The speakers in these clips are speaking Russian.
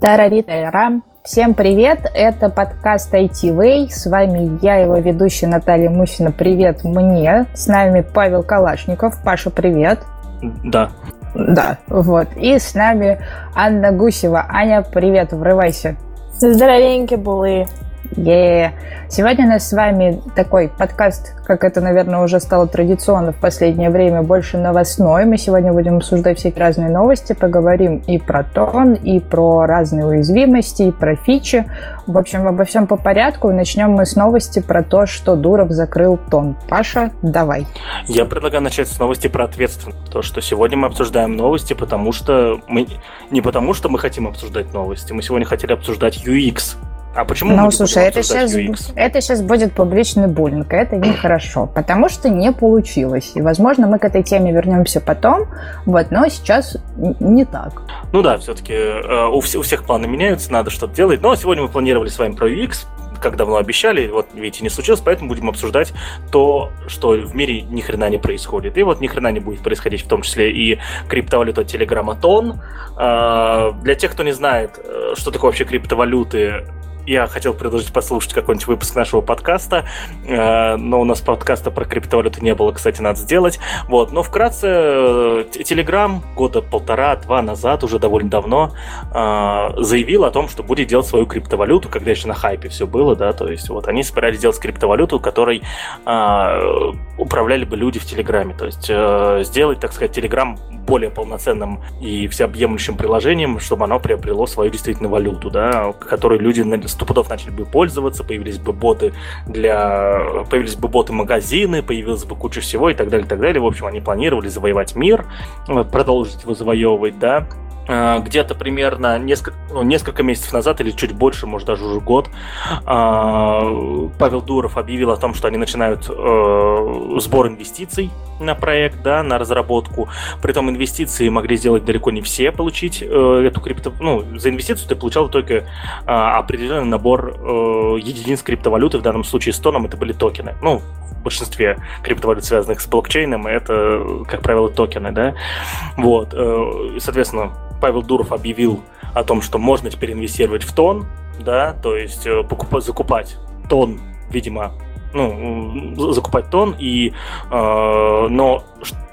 Тараритарам. Всем привет, это подкаст IT Way. С вами я, его ведущая Наталья Мусина. Привет мне. С нами Павел Калашников. Паша, привет. Да. Да, вот. И с нами Анна Гусева. Аня, привет, врывайся. Здоровенькие были. Yeah. Сегодня у нас с вами такой подкаст, как это, наверное, уже стало традиционно в последнее время, больше новостной. Мы сегодня будем обсуждать всякие разные новости, поговорим и про тон, и про разные уязвимости, и про фичи. В общем, обо всем по порядку. Начнем мы с новости про то, что Дуров закрыл тон. Паша, давай. Я предлагаю начать с новости про ответственность. То, что сегодня мы обсуждаем новости, потому что мы... Не потому, что мы хотим обсуждать новости. Мы сегодня хотели обсуждать UX а почему ну, слушай, это сейчас, UX? это сейчас будет публичный буллинг, это нехорошо, потому что не получилось. И, возможно, мы к этой теме вернемся потом, вот, но сейчас не так. Ну да, все-таки э, у, у всех планы меняются, надо что-то делать. Но сегодня мы планировали с вами про UX, как давно обещали, вот видите, не случилось, поэтому будем обсуждать то, что в мире ни хрена не происходит. И вот ни хрена не будет происходить, в том числе и криптовалюта Телеграмматон. Э, для тех, кто не знает, э, что такое вообще криптовалюты, я хотел предложить послушать какой-нибудь выпуск нашего подкаста, э, но у нас подкаста про криптовалюту не было, кстати, надо сделать. Вот, но вкратце, Telegram года полтора-два назад, уже довольно давно, э, заявил о том, что будет делать свою криптовалюту, когда еще на хайпе все было, да, то есть вот они собирались делать криптовалюту, которой э, управляли бы люди в Телеграме, то есть сделать, так сказать, Telegram более полноценным и всеобъемлющим приложением, чтобы оно приобрело свою действительно валюту, да, которой люди сто начали бы пользоваться, появились бы боты для... появились бы боты-магазины, появилась бы куча всего и так далее, и так далее. В общем, они планировали завоевать мир, продолжить его завоевывать, да, где-то примерно несколько, ну, несколько месяцев назад или чуть больше, может даже уже год, а, Павел Дуров объявил о том, что они начинают э, сбор инвестиций на проект, да, на разработку. Притом инвестиции могли сделать далеко не все, получить э, эту крипто... Ну, за инвестицию ты получал только определенный набор э, единиц криптовалюты, в данном случае с тоном это были токены. Ну, в большинстве криптовалют, связанных с блокчейном, это, как правило, токены, да. Вот, соответственно, Павел Дуров объявил о том, что можно теперь инвестировать в тон, да, то есть э, покупать, закупать тон, видимо, ну, закупать тон, и, э, но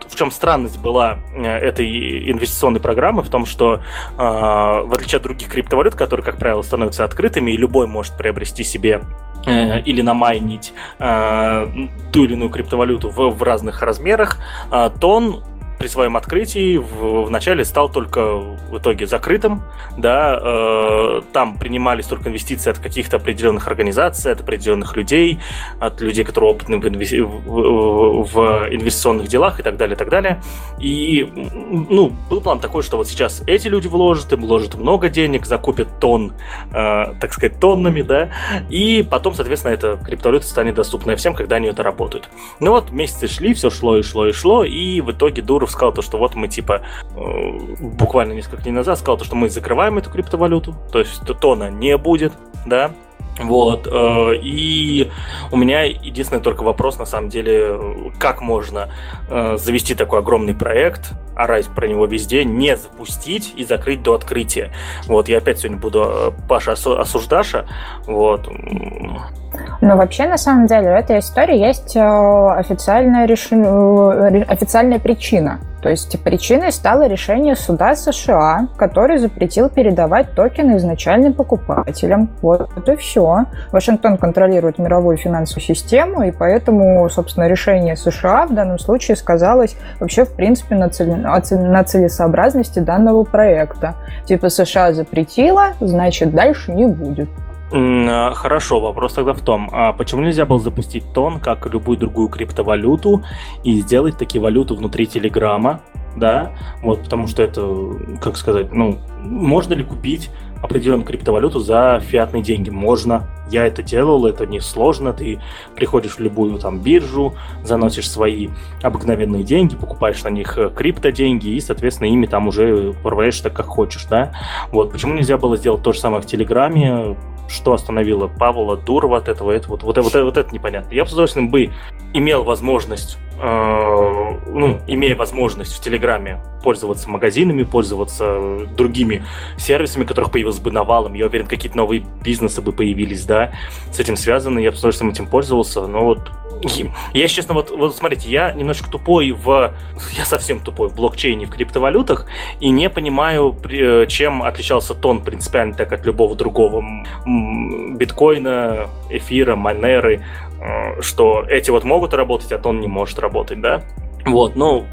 в чем странность была э, этой инвестиционной программы, в том, что э, в отличие от других криптовалют, которые, как правило, становятся открытыми, и любой может приобрести себе э, или намайнить э, ту или иную криптовалюту в, в разных размерах, э, тон при своем открытии в, вначале стал только в итоге закрытым, да, э, там принимались только инвестиции от каких-то определенных организаций, от определенных людей, от людей, которые опытны в, инвести... в, инвестиционных делах и так далее, и так далее. И, ну, был план такой, что вот сейчас эти люди вложат, им вложат много денег, закупят тон, э, так сказать, тоннами, да, и потом, соответственно, эта криптовалюта станет доступна всем, когда они это работают. Ну вот, месяцы шли, все шло и шло и шло, и в итоге Дур Дуров сказал то, что вот мы типа э, буквально несколько дней назад сказал то, что мы закрываем эту криптовалюту, то есть тона не будет, да, вот, э, и у меня единственный только вопрос, на самом деле, как можно э, завести такой огромный проект, орать про него везде, не запустить и закрыть до открытия. Вот, я опять сегодня буду э, Паша осуждаша, вот. Но вообще, на самом деле, в этой истории есть официальная, решение, официальная причина. То есть причиной стало решение суда США, который запретил передавать токены изначальным покупателям. Вот и все. Вашингтон контролирует мировую финансовую систему, и поэтому, собственно, решение США в данном случае сказалось вообще, в принципе, на, цели... на целесообразности данного проекта. Типа США запретила, значит, дальше не будет. А, хорошо, вопрос тогда в том, а почему нельзя было запустить тон, как любую другую криптовалюту, и сделать такие валюты внутри Телеграма, да, вот, потому что это, как сказать, ну, можно ли купить определенную криптовалюту за фиатные деньги? Можно. Я это делал, это не сложно. Ты приходишь в любую там биржу, заносишь свои обыкновенные деньги, покупаешь на них э, крипто деньги и, соответственно, ими там уже управляешь так, как хочешь, да. Вот, почему нельзя было сделать то же самое в Телеграме, что остановило Павла Дурова от этого, это вот, вот, вот, вот, это непонятно. Я бы с удовольствием бы имел возможность э, ну, имея возможность в Телеграме пользоваться магазинами, пользоваться другими сервисами, которых появилось бы навалом, я уверен, какие-то новые бизнесы бы появились, да, с этим связаны, я бы с удовольствием этим пользовался, но вот я, честно, вот, вот смотрите, я немножко тупой в... Я совсем тупой в блокчейне, в криптовалютах, и не понимаю, э, чем отличался тон принципиально так от любого другого биткоина, эфира, манеры, э, что эти вот могут работать, а тон не может работать, да? Вот, ну...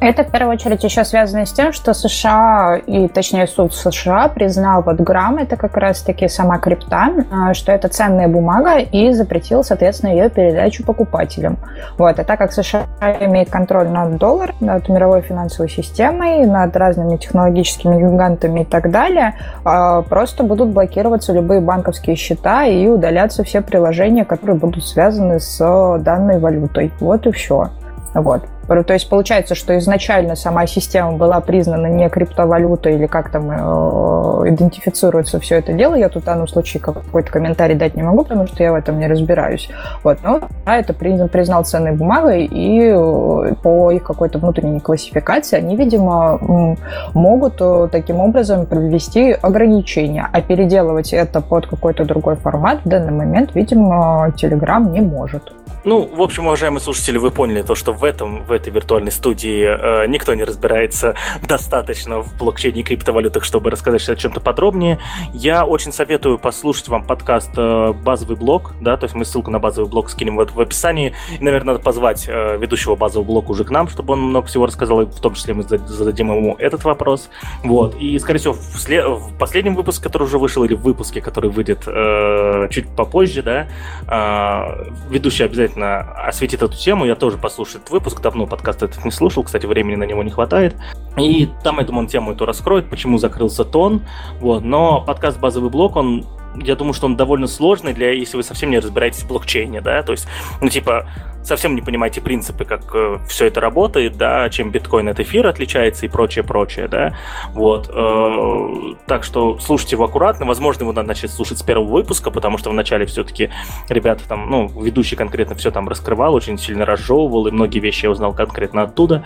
Это в первую очередь еще связано с тем, что США, и точнее суд США признал вот грамм, это как раз-таки сама крипта, а, что это ценная бумага и запретил, соответственно, ее передачу покупателям. Вот. А так как США имеет контроль над долларом, над мировой финансовой системой, над разными технологическими гигантами и так далее, а, просто будут блокироваться любые банковские счета и удаляться все приложения, которые будут связаны с данной валютой. Вот и все. Вот. То есть получается, что изначально сама система была признана не криптовалютой или как там э, идентифицируется все это дело. Я тут в данном случае какой-то комментарий дать не могу, потому что я в этом не разбираюсь. Вот. Но да, это признал ценной бумагой, и э, по их какой-то внутренней классификации они, видимо, могут э, таким образом провести ограничения, а переделывать это под какой-то другой формат в данный момент, видимо, Telegram не может. Ну, в общем, уважаемые слушатели, вы поняли то, что в этом, в этой виртуальной студии э, никто не разбирается достаточно в блокчейне и криптовалютах, чтобы рассказать о чем-то подробнее. Я очень советую послушать вам подкаст э, «Базовый блок», да, то есть мы ссылку на базовый блок скинем в, в описании. И, наверное, надо позвать э, ведущего базового блока уже к нам, чтобы он много всего рассказал, и в том числе мы зададим ему этот вопрос. Вот. И, скорее всего, в, след... в последнем выпуске, который уже вышел, или в выпуске, который выйдет э, чуть попозже, да, э, ведущий обязательно осветит эту тему. Я тоже послушаю этот выпуск. Давно подкаст этот не слушал. Кстати, времени на него не хватает. И там, я думаю, он тему эту раскроет, почему закрылся тон. Вот. Но подкаст «Базовый блок», он я думаю, что он довольно сложный для, если вы совсем не разбираетесь в блокчейне, да, то есть, ну, типа, совсем не понимаете принципы, как э, все это работает, да, чем биткоин от эфира отличается и прочее, прочее, да, вот. Э, так что слушайте его аккуратно, возможно, его надо начать слушать с первого выпуска, потому что вначале все-таки ребята там, ну, ведущий конкретно все там раскрывал, очень сильно разжевывал, и многие вещи я узнал конкретно оттуда,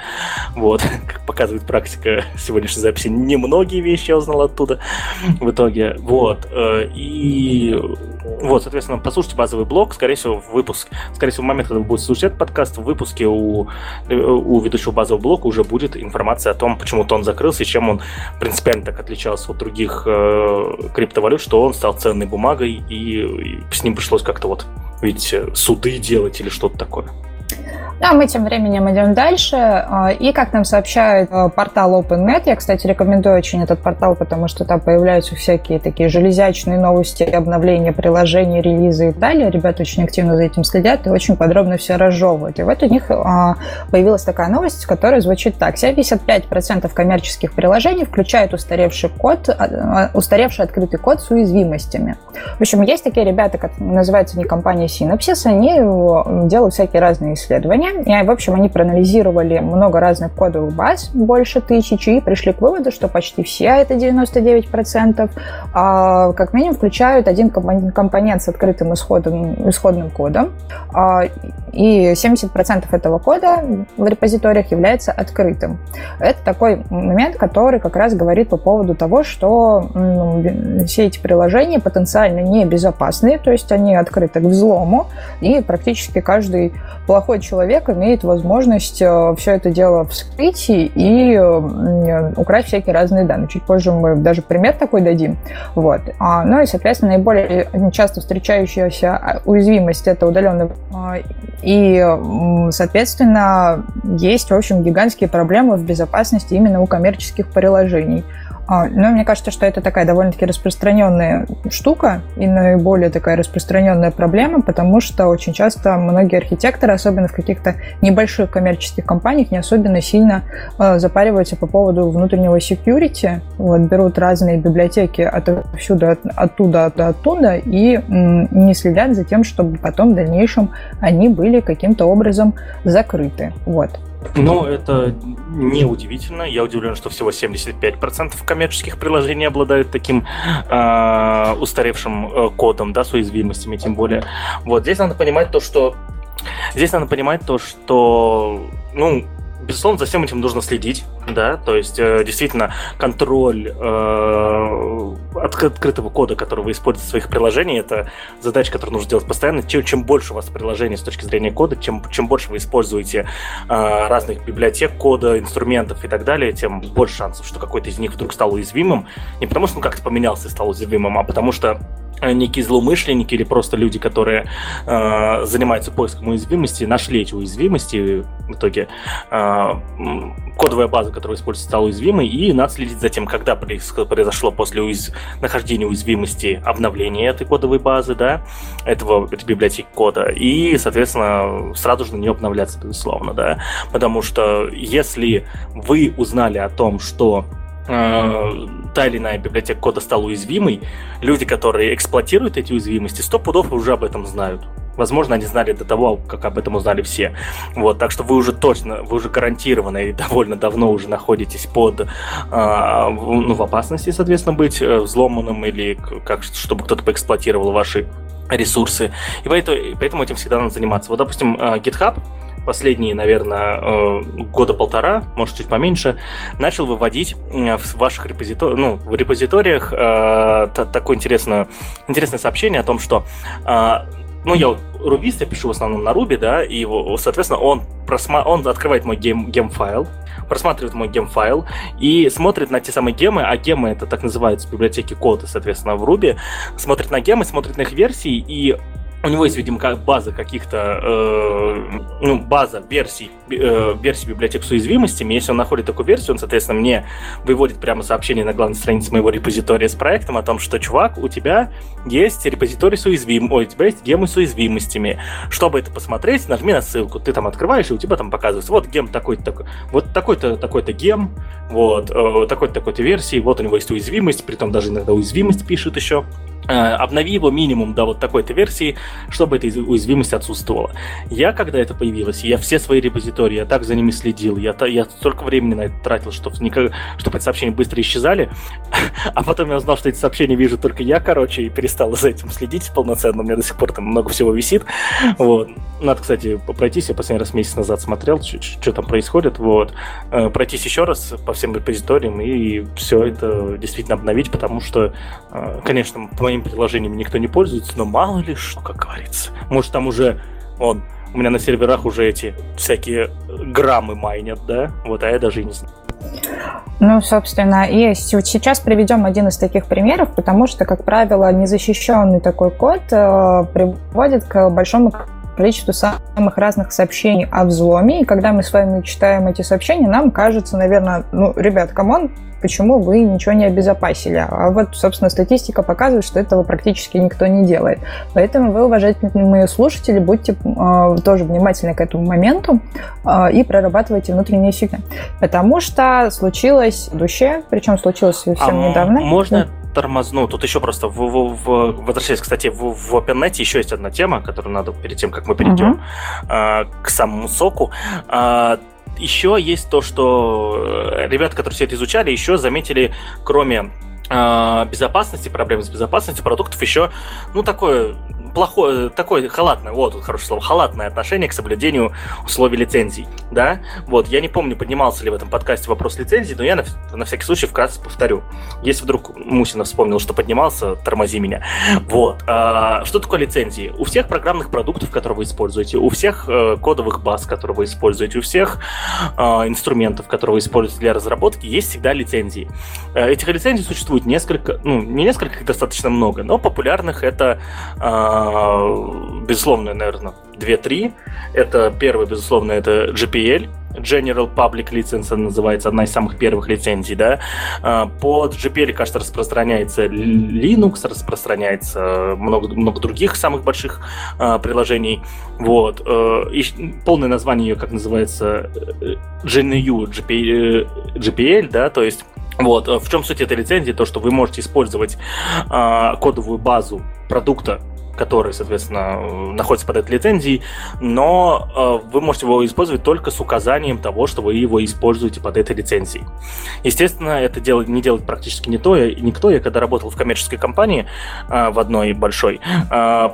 вот, как показывает практика сегодняшней записи, немногие вещи я узнал оттуда в итоге, вот, э, и вот, соответственно, послушайте базовый блок, скорее всего, выпуск, скорее всего, в момент, когда вы будете слушать этот подкаст, в выпуске у, у ведущего базового блока уже будет информация о том, почему тон закрылся и чем он принципиально так отличался от других э, криптовалют, что он стал ценной бумагой и, и с ним пришлось как-то вот, видите, суды делать или что-то такое. А мы тем временем идем дальше. А, и, как нам сообщает а, портал OpenNet, я, кстати, рекомендую очень этот портал, потому что там появляются всякие такие железячные новости, обновления приложений, релизы и далее. Ребята очень активно за этим следят и очень подробно все разжевывают. И вот у них а, появилась такая новость, которая звучит так. 75% коммерческих приложений включают устаревший код, устаревший открытый код с уязвимостями. В общем, есть такие ребята, как называется не компания Synopsys, они делают всякие разные исследования, и, в общем, они проанализировали много разных кодовых баз, больше тысячи, и пришли к выводу, что почти все, это 99%, а, как минимум включают один компонент с открытым исходом, исходным кодом, а, и 70% этого кода в репозиториях является открытым. Это такой момент, который как раз говорит по поводу того, что ну, все эти приложения потенциально небезопасные, то есть они открыты к взлому, и практически каждый плохой человек имеет возможность э, все это дело вскрыть и украсть всякие разные данные. Чуть позже мы даже пример такой дадим. Вот. А, ну и, соответственно, наиболее часто встречающаяся уязвимость это удаленный и, соответственно, есть, в общем, гигантские проблемы в безопасности именно у коммерческих приложений. А, ну, мне кажется, что это такая довольно-таки распространенная штука и наиболее такая распространенная проблема, потому что очень часто многие архитекторы, особенно в каких-то небольших коммерческих компаниях, не особенно сильно э, запариваются по поводу внутреннего security, вот, берут разные библиотеки отовсюду, от, оттуда, от, оттуда и не следят за тем, чтобы потом в дальнейшем они были каким-то образом закрыты. Вот. Ну, это не удивительно. Я удивлен, что всего 75% коммерческих приложений обладают таким э, устаревшим кодом, да, с уязвимостями, тем более. Вот здесь надо понимать то, что Здесь надо понимать то, что, ну, безусловно, за всем этим нужно следить, да, то есть э, действительно контроль э, открытого кода, который вы используете в своих приложениях, это задача, которую нужно делать постоянно. Чем, чем больше у вас приложений с точки зрения кода, чем, чем больше вы используете э, разных библиотек кода, инструментов и так далее, тем больше шансов, что какой-то из них вдруг стал уязвимым. Не потому что он как-то поменялся и стал уязвимым, а потому что некие злоумышленники или просто люди, которые э, занимаются поиском уязвимости, нашли эти уязвимости в итоге э, кодовая база, которая используется, стала уязвимой, и надо следить за тем, когда произошло после уяз... нахождения уязвимости обновление этой кодовой базы, да, этого, этой библиотеки кода, и, соответственно, сразу же на нее обновляться, безусловно, да, потому что если вы узнали о том, что э, та или иная библиотека кода стала уязвимой, люди, которые эксплуатируют эти уязвимости, сто пудов уже об этом знают. Возможно, они знали до того, как об этом узнали все. Вот, так что вы уже точно, вы уже гарантированно и довольно давно уже находитесь под, э, ну, в опасности, соответственно, быть э, взломанным или как, чтобы кто-то поэксплуатировал ваши ресурсы. И поэтому, поэтому этим всегда надо заниматься. Вот, допустим, э, GitHub последние, наверное, э, года полтора, может, чуть поменьше, начал выводить в ваших репозитори... ну, в репозиториях э, такое интересное, интересное сообщение о том, что э, ну, я рубист, я пишу в основном на Ruby, да, и, соответственно, он, просма... он открывает мой Gem, Gemfile, просматривает мой Gemfile и смотрит на те самые гемы, а гемы это так называются библиотеки кода, соответственно, в Ruby, смотрит на гемы, смотрит на их версии и у него есть, видимо, как база каких-то, э, ну, база версий, э, версий библиотек с уязвимостями. Если он находит такую версию, он, соответственно, мне выводит прямо сообщение на главной странице моего репозитория с проектом о том, что, чувак, у тебя есть репозиторий с уязвимостями, ой, у тебя есть гемы с уязвимостями. Чтобы это посмотреть, нажми на ссылку. Ты там открываешь, и у тебя там показывается, вот гем такой-то, такой, вот такой-то, такой-то гем, вот, э, такой-то, такой-то версии, вот у него есть уязвимость, при том даже иногда уязвимость пишет еще. Э, обнови его минимум до вот такой-то версии, чтобы эта уязвимость отсутствовала. Я, когда это появилось, я все свои репозитории, я так за ними следил, я, я столько времени на это тратил, чтобы, никак, чтобы эти сообщения быстро исчезали, а потом я узнал, что эти сообщения вижу только я, короче, и перестал за этим следить полноценно, у меня до сих пор там много всего висит, вот. Надо, кстати, пройтись, я последний раз месяц назад смотрел, что там происходит, вот. Э, пройтись еще раз по всем репозиториям и все это действительно обновить, потому что, э, конечно, по моим приложением никто не пользуется, но мало ли что, как говорится. Может, там уже, он, у меня на серверах уже эти всякие граммы майнят, да? Вот, а я даже и не знаю. Ну, собственно, и сейчас приведем один из таких примеров, потому что, как правило, незащищенный такой код э, приводит к большому количеству самых разных сообщений о взломе. И когда мы с вами читаем эти сообщения, нам кажется, наверное, ну, ребят, come on, почему вы ничего не обезопасили. А вот, собственно, статистика показывает, что этого практически никто не делает. Поэтому вы, уважаемые слушатели, будьте э, тоже внимательны к этому моменту э, и прорабатывайте внутренние сигналы. Потому что случилось душе, причем случилось совсем а недавно. Можно тормозну. Тут еще просто, в, в, в, возвращаясь, кстати, в, в OpenNet еще есть одна тема, которую надо перед тем, как мы перейдем uh-huh. э, к самому соку. Э, еще есть то, что э, ребята, которые все это изучали, еще заметили, кроме э, безопасности, проблемы с безопасностью продуктов, еще, ну, такое плохое, такое халатное, вот тут хорошее слово, халатное отношение к соблюдению условий лицензий, да, вот, я не помню, поднимался ли в этом подкасте вопрос лицензии, но я на, на всякий случай вкратце повторю. Если вдруг Мусина вспомнил, что поднимался, тормози меня. Вот, а, что такое лицензии? У всех программных продуктов, которые вы используете, у всех э, кодовых баз, которые вы используете, у всех э, инструментов, которые вы используете для разработки, есть всегда лицензии. Э, этих лицензий существует несколько, ну, не несколько, их достаточно много, но популярных это э, безусловно, наверное, 2-3. Это первый, безусловно, это GPL, General Public License называется, одна из самых первых лицензий, да. А, под GPL, кажется, распространяется Linux, распространяется много, много других самых больших а, приложений. Вот. И полное название ее, как называется, GNU GPL, GPL да, то есть вот, в чем суть этой лицензии? То, что вы можете использовать кодовую базу продукта который, соответственно, находится под этой лицензией, но э, вы можете его использовать только с указанием того, что вы его используете под этой лицензией. Естественно, это делать, не делает практически не то, никто. Я когда работал в коммерческой компании э, в одной большой э,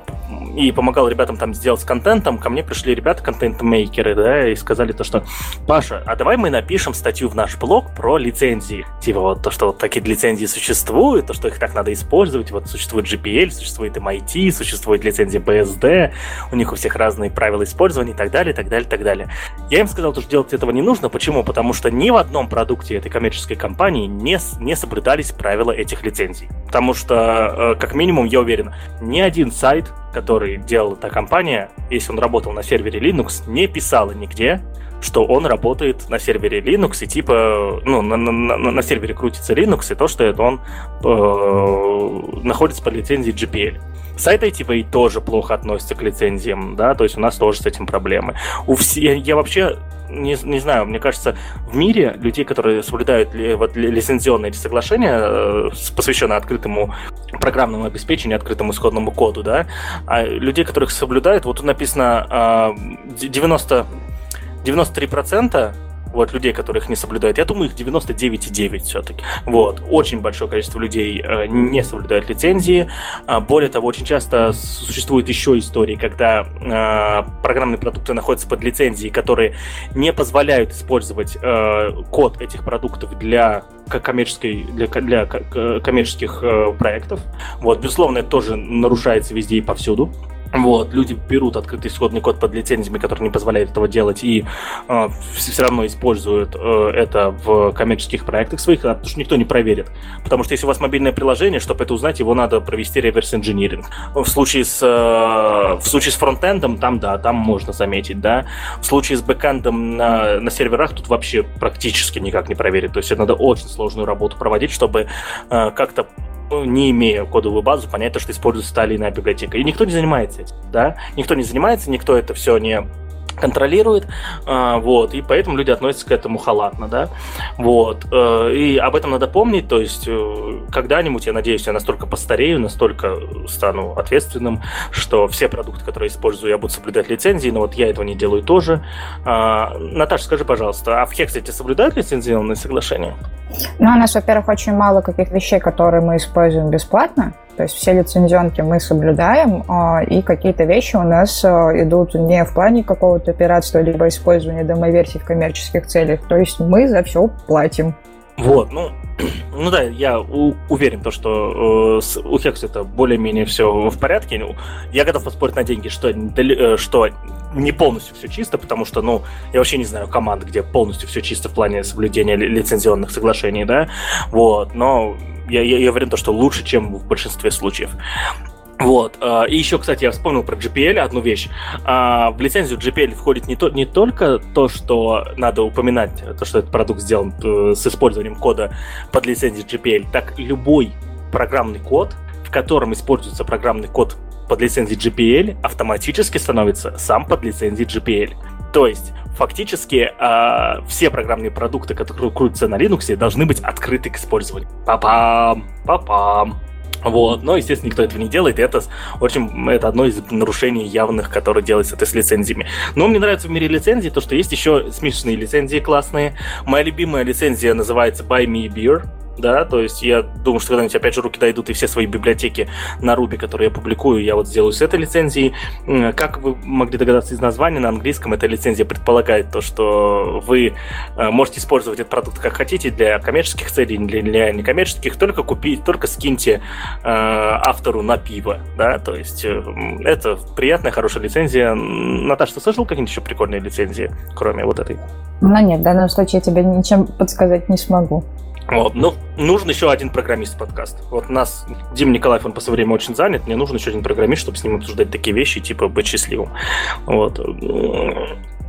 и помогал ребятам там сделать с контентом, ко мне пришли ребята, контент-мейкеры, да, и сказали то, что Паша, а давай мы напишем статью в наш блог про лицензии. Типа вот то, что вот такие лицензии существуют, то, что их так надо использовать, вот существует GPL, существует MIT, существует лицензия BSD, у них у всех разные правила использования и так далее, и так далее, и так далее. Я им сказал, что делать этого не нужно. Почему? Потому что ни в одном продукте этой коммерческой компании не, не соблюдались правила этих лицензий. Потому что, э, как минимум, я уверен, ни один сайт, который делала эта компания, если он работал на сервере Linux, не писала нигде, что он работает на сервере Linux, и типа, ну, на, на, на, сервере крутится Linux, и то, что это он э, находится под лицензией GPL. Сайт ITV тоже плохо относится к лицензиям, да, то есть у нас тоже с этим проблемы. У все, я вообще не, не знаю, мне кажется, в мире людей, которые соблюдают ли, вот, лицензионные соглашения, э, посвященные открытому программному обеспечению, открытому исходному коду, да, а людей, которых соблюдают, вот тут написано э, 90 93% вот людей, которых не соблюдают. Я думаю, их 99,9 все-таки. Вот. Очень большое количество людей э, не соблюдают лицензии. А, более того, очень часто существуют еще истории, когда э, программные продукты находятся под лицензией, которые не позволяют использовать э, код этих продуктов для коммерческой, для, для коммерческих э, проектов. Вот, безусловно, это тоже нарушается везде и повсюду. Вот, люди берут открытый исходный код под лицензиями, который не позволяет этого делать, и э, все равно используют э, это в коммерческих проектах своих, потому что никто не проверит. Потому что если у вас мобильное приложение, чтобы это узнать, его надо провести реверс-инжиниринг. В случае с, э, в случае с фронтендом, там да, там можно заметить, да. В случае с бэкэндом на, на серверах тут вообще практически никак не проверить. То есть это надо очень сложную работу проводить, чтобы э, как-то не имея кодовую базу, понять, то, что используется та или иная библиотека. И никто не занимается этим, да? Никто не занимается, никто это все не контролирует, а, вот, и поэтому люди относятся к этому халатно, да, вот, э, и об этом надо помнить, то есть э, когда-нибудь, я надеюсь, я настолько постарею, настолько стану ответственным, что все продукты, которые использую, я буду соблюдать лицензии, но вот я этого не делаю тоже. А, Наташа, скажи, пожалуйста, а в Хексе эти соблюдают лицензионные соглашения? Ну, у нас, во-первых, очень мало каких вещей, которые мы используем бесплатно, то есть все лицензионки мы соблюдаем, а, и какие-то вещи у нас а, идут не в плане какого-то пиратства, либо использования демоверсий в коммерческих целях. То есть мы за все платим. Вот, ну, ну да, я у, уверен, то, что э, с, у Хекс это более-менее все в порядке. Ну, я готов поспорить на деньги, что, э, что не полностью все чисто, потому что, ну, я вообще не знаю команд, где полностью все чисто в плане соблюдения лицензионных соглашений, да, вот, но я, я, я уверен, что лучше, чем в большинстве случаев. Вот. А, и еще, кстати, я вспомнил про GPL одну вещь. А, в лицензию GPL входит не, то, не только то, что надо упоминать, то, что этот продукт сделан э, с использованием кода под лицензией GPL, так любой программный код, в котором используется программный код под лицензией GPL, автоматически становится сам под лицензией GPL. То есть, фактически, э, все программные продукты, которые крутятся на Linux, должны быть открыты к использованию. Папам, папам. Вот, но, естественно, никто этого не делает, и это очень, это одно из нарушений явных, которые делается это с лицензиями. Но мне нравится в мире лицензий то, что есть еще смешные лицензии классные. Моя любимая лицензия называется Buy Me Beer да, то есть я думаю, что когда-нибудь опять же руки дойдут и все свои библиотеки на Ruby, которые я публикую, я вот сделаю с этой лицензией. Как вы могли догадаться из названия, на английском эта лицензия предполагает то, что вы э, можете использовать этот продукт как хотите для коммерческих целей, для, некоммерческих, только купить, только скиньте э, автору на пиво, да, то есть э, это приятная, хорошая лицензия. Наташа, ты слышал какие-нибудь еще прикольные лицензии, кроме вот этой? Ну нет, в данном случае я тебе ничем подсказать не смогу. Вот, ну, нужен еще один программист подкаст. Вот у нас Дим Николаев, он по своему время очень занят, мне нужен еще один программист, чтобы с ним обсуждать такие вещи, типа быть счастливым. Вот.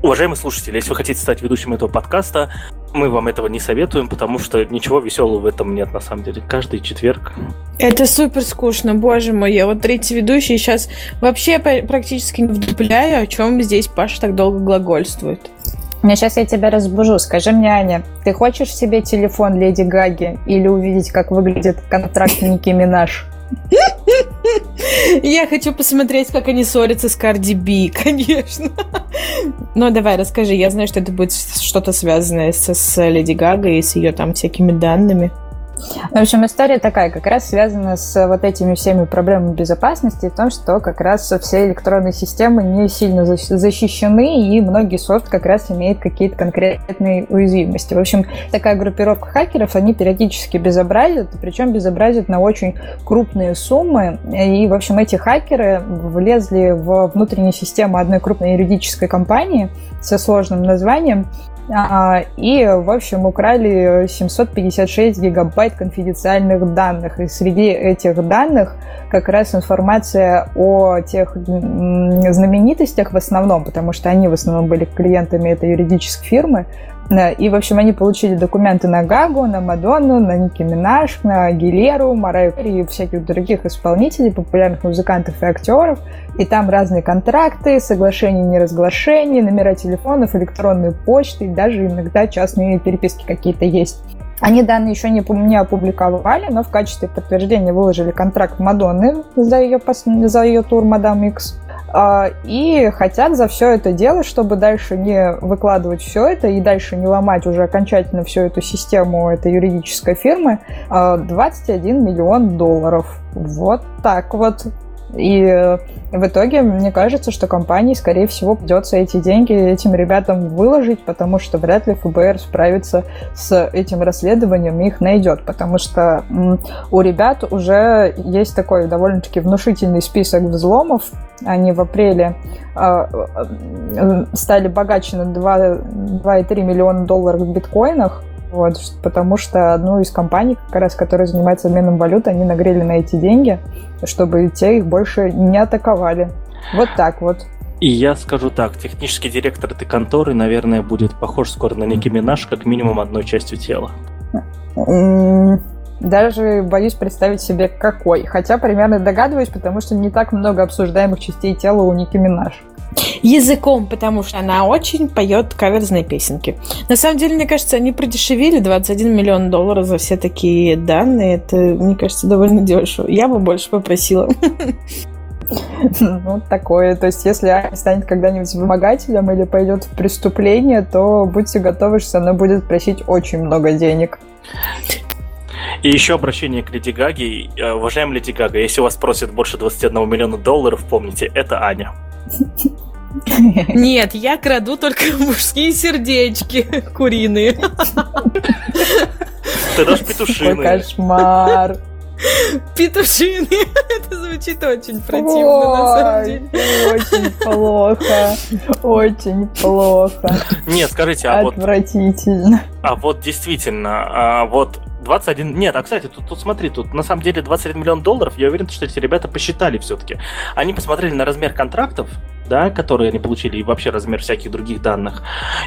Уважаемые слушатели, если вы хотите стать ведущим этого подкаста, мы вам этого не советуем, потому что ничего веселого в этом нет, на самом деле. Каждый четверг. Это супер скучно, боже мой. Я вот третий ведущий сейчас вообще практически не вдупляю, о чем здесь Паша так долго глагольствует. Мне сейчас я тебя разбужу. Скажи мне, Аня, ты хочешь себе телефон Леди Гаги или увидеть, как выглядит контракт Ники Минаж? Я хочу посмотреть, как они ссорятся с Карди Би, конечно. Но давай, расскажи. Я знаю, что это будет что-то связанное с, с Леди Гагой и с ее там всякими данными. В общем, история такая, как раз связана с вот этими всеми проблемами безопасности, в том, что как раз все электронные системы не сильно защищены, и многие софт как раз имеют какие-то конкретные уязвимости. В общем, такая группировка хакеров, они периодически безобразят, причем безобразят на очень крупные суммы, и, в общем, эти хакеры влезли в внутреннюю систему одной крупной юридической компании со сложным названием, и, в общем, украли 756 гигабайт конфиденциальных данных. И среди этих данных как раз информация о тех знаменитостях в основном, потому что они в основном были клиентами этой юридической фирмы, и, в общем, они получили документы на Гагу, на Мадонну, на Ники Минаж, на Гилеру, Мараю и всяких других исполнителей, популярных музыкантов и актеров. И там разные контракты, соглашения, неразглашения, номера телефонов, электронные почты, и даже иногда частные переписки какие-то есть. Они данные еще не, не опубликовали, но в качестве подтверждения выложили контракт Мадонны за ее, за ее тур «Мадам Икс». А, и хотят за все это дело, чтобы дальше не выкладывать все это и дальше не ломать уже окончательно всю эту систему этой юридической фирмы, 21 а, миллион долларов. Вот так вот. И э, в итоге мне кажется, что компании, скорее всего, придется эти деньги этим ребятам выложить, потому что вряд ли ФБР справится с этим расследованием и их найдет, потому что у ребят уже есть такой довольно-таки внушительный список взломов. Они в апреле э, э, стали богаче на 2,3 миллиона долларов в биткоинах, вот, потому что одну из компаний, как раз, которая занимается обменом валют, они нагрели на эти деньги, чтобы те их больше не атаковали. Вот так вот. И я скажу так, технический директор этой конторы, наверное, будет похож скоро на Ники Минаж, как минимум одной частью тела. Даже боюсь представить себе, какой. Хотя примерно догадываюсь, потому что не так много обсуждаемых частей тела у Ники Минаж языком, потому что она очень поет каверзные песенки. На самом деле, мне кажется, они продешевили 21 миллион долларов за все такие данные. Это, мне кажется, довольно дешево. Я бы больше попросила. Ну, такое. То есть, если Аня станет когда-нибудь вымогателем или пойдет в преступление, то будьте готовы, что она будет просить очень много денег. И еще обращение к Леди Гаге. Э, уважаемая Леди Гага, если у вас просят больше 21 миллиона долларов, помните, это Аня. Нет, я краду только мужские сердечки куриные. Ты дашь петушины. Какой кошмар. Петушины. Это звучит очень противно, Ой, на самом деле. Очень плохо. Очень плохо. Нет, скажите, а Отвратительно. вот... А вот действительно, а вот 21... Нет, а кстати, тут, тут смотри, тут на самом деле 21 миллион долларов, я уверен, что эти ребята посчитали все-таки. Они посмотрели на размер контрактов, да, которые они получили, и вообще размер всяких других данных,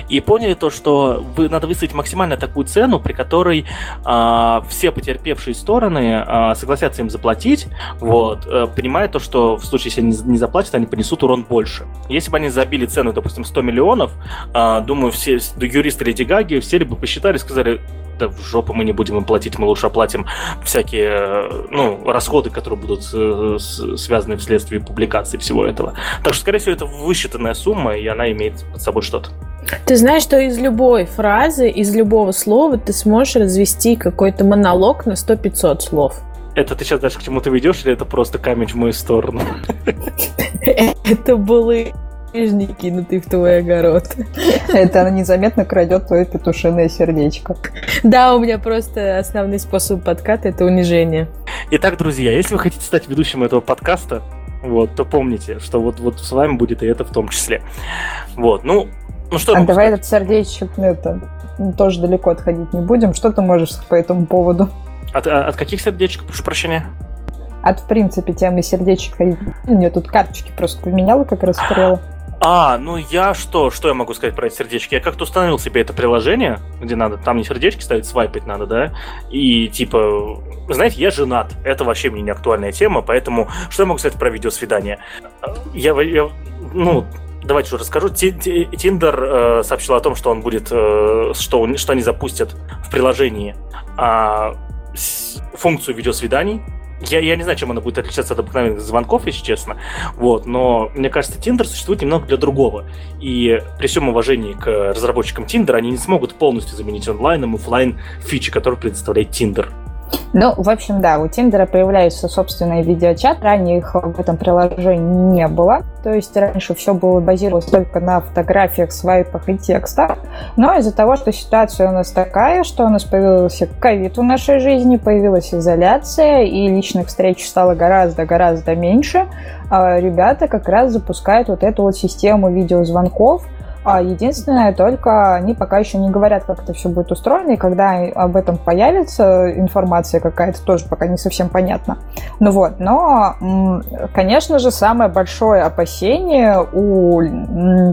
и поняли то, что вы, надо выставить максимально такую цену, при которой а, все потерпевшие стороны а, согласятся им заплатить, вот, а, понимая то, что в случае, если они не заплатят, они понесут урон больше. Если бы они забили цену, допустим, 100 миллионов, а, думаю, все юристы Леди Гаги сели бы посчитали, сказали, да в жопу мы не будем им платить, мы лучше оплатим всякие э, ну, расходы, которые будут э, связаны вследствие публикации всего этого. Так что, скорее всего, это высчитанная сумма, и она имеет под собой что-то. Ты знаешь, что из любой фразы, из любого слова ты сможешь развести какой-то монолог на 100-500 слов. Это ты сейчас дальше к чему-то ведешь, или это просто камень в мою сторону? Это были нижний кинутый в твой огород. Это она незаметно крадет твое петушиное сердечко. Да, у меня просто основной способ подката – это унижение. Итак, друзья, если вы хотите стать ведущим этого подкаста, вот, то помните, что вот, вот с вами будет и это в том числе. Вот, ну, ну что А давай сказать? этот сердечек, ну, это, тоже далеко отходить не будем. Что ты можешь по этому поводу? От, а, от каких сердечек, прошу прощения? От, в принципе, темы сердечек ходить. У нее тут карточки просто поменяла, как раз смотрела. А, ну я что, что я могу сказать про эти сердечки? Я как-то установил себе это приложение, где надо, там не сердечки ставить, свайпать надо, да? И типа, знаете, я женат, это вообще мне не актуальная тема, поэтому что я могу сказать про видеосвидание? Я, я ну, давайте уже расскажу. Тиндер э, сообщил о том, что он будет, э, что, что они запустят в приложении э, функцию видеосвиданий, я, я не знаю, чем она будет отличаться от обыкновенных звонков, если честно. Вот, но мне кажется, Tinder существует немного для другого. И при всем уважении к разработчикам Tinder, они не смогут полностью заменить онлайном офлайн фичи, которые предоставляет Tinder. Ну, в общем, да, у Тиндера появляется собственный видеочат. Ранее их в этом приложении не было. То есть раньше все было базировалось только на фотографиях, свайпах и текстах. Но из-за того, что ситуация у нас такая, что у нас появился ковид в нашей жизни, появилась изоляция, и личных встреч стало гораздо-гораздо меньше, а ребята как раз запускают вот эту вот систему видеозвонков, единственное, только они пока еще не говорят, как это все будет устроено, и когда об этом появится информация какая-то, тоже пока не совсем понятно. Ну вот, но, конечно же, самое большое опасение у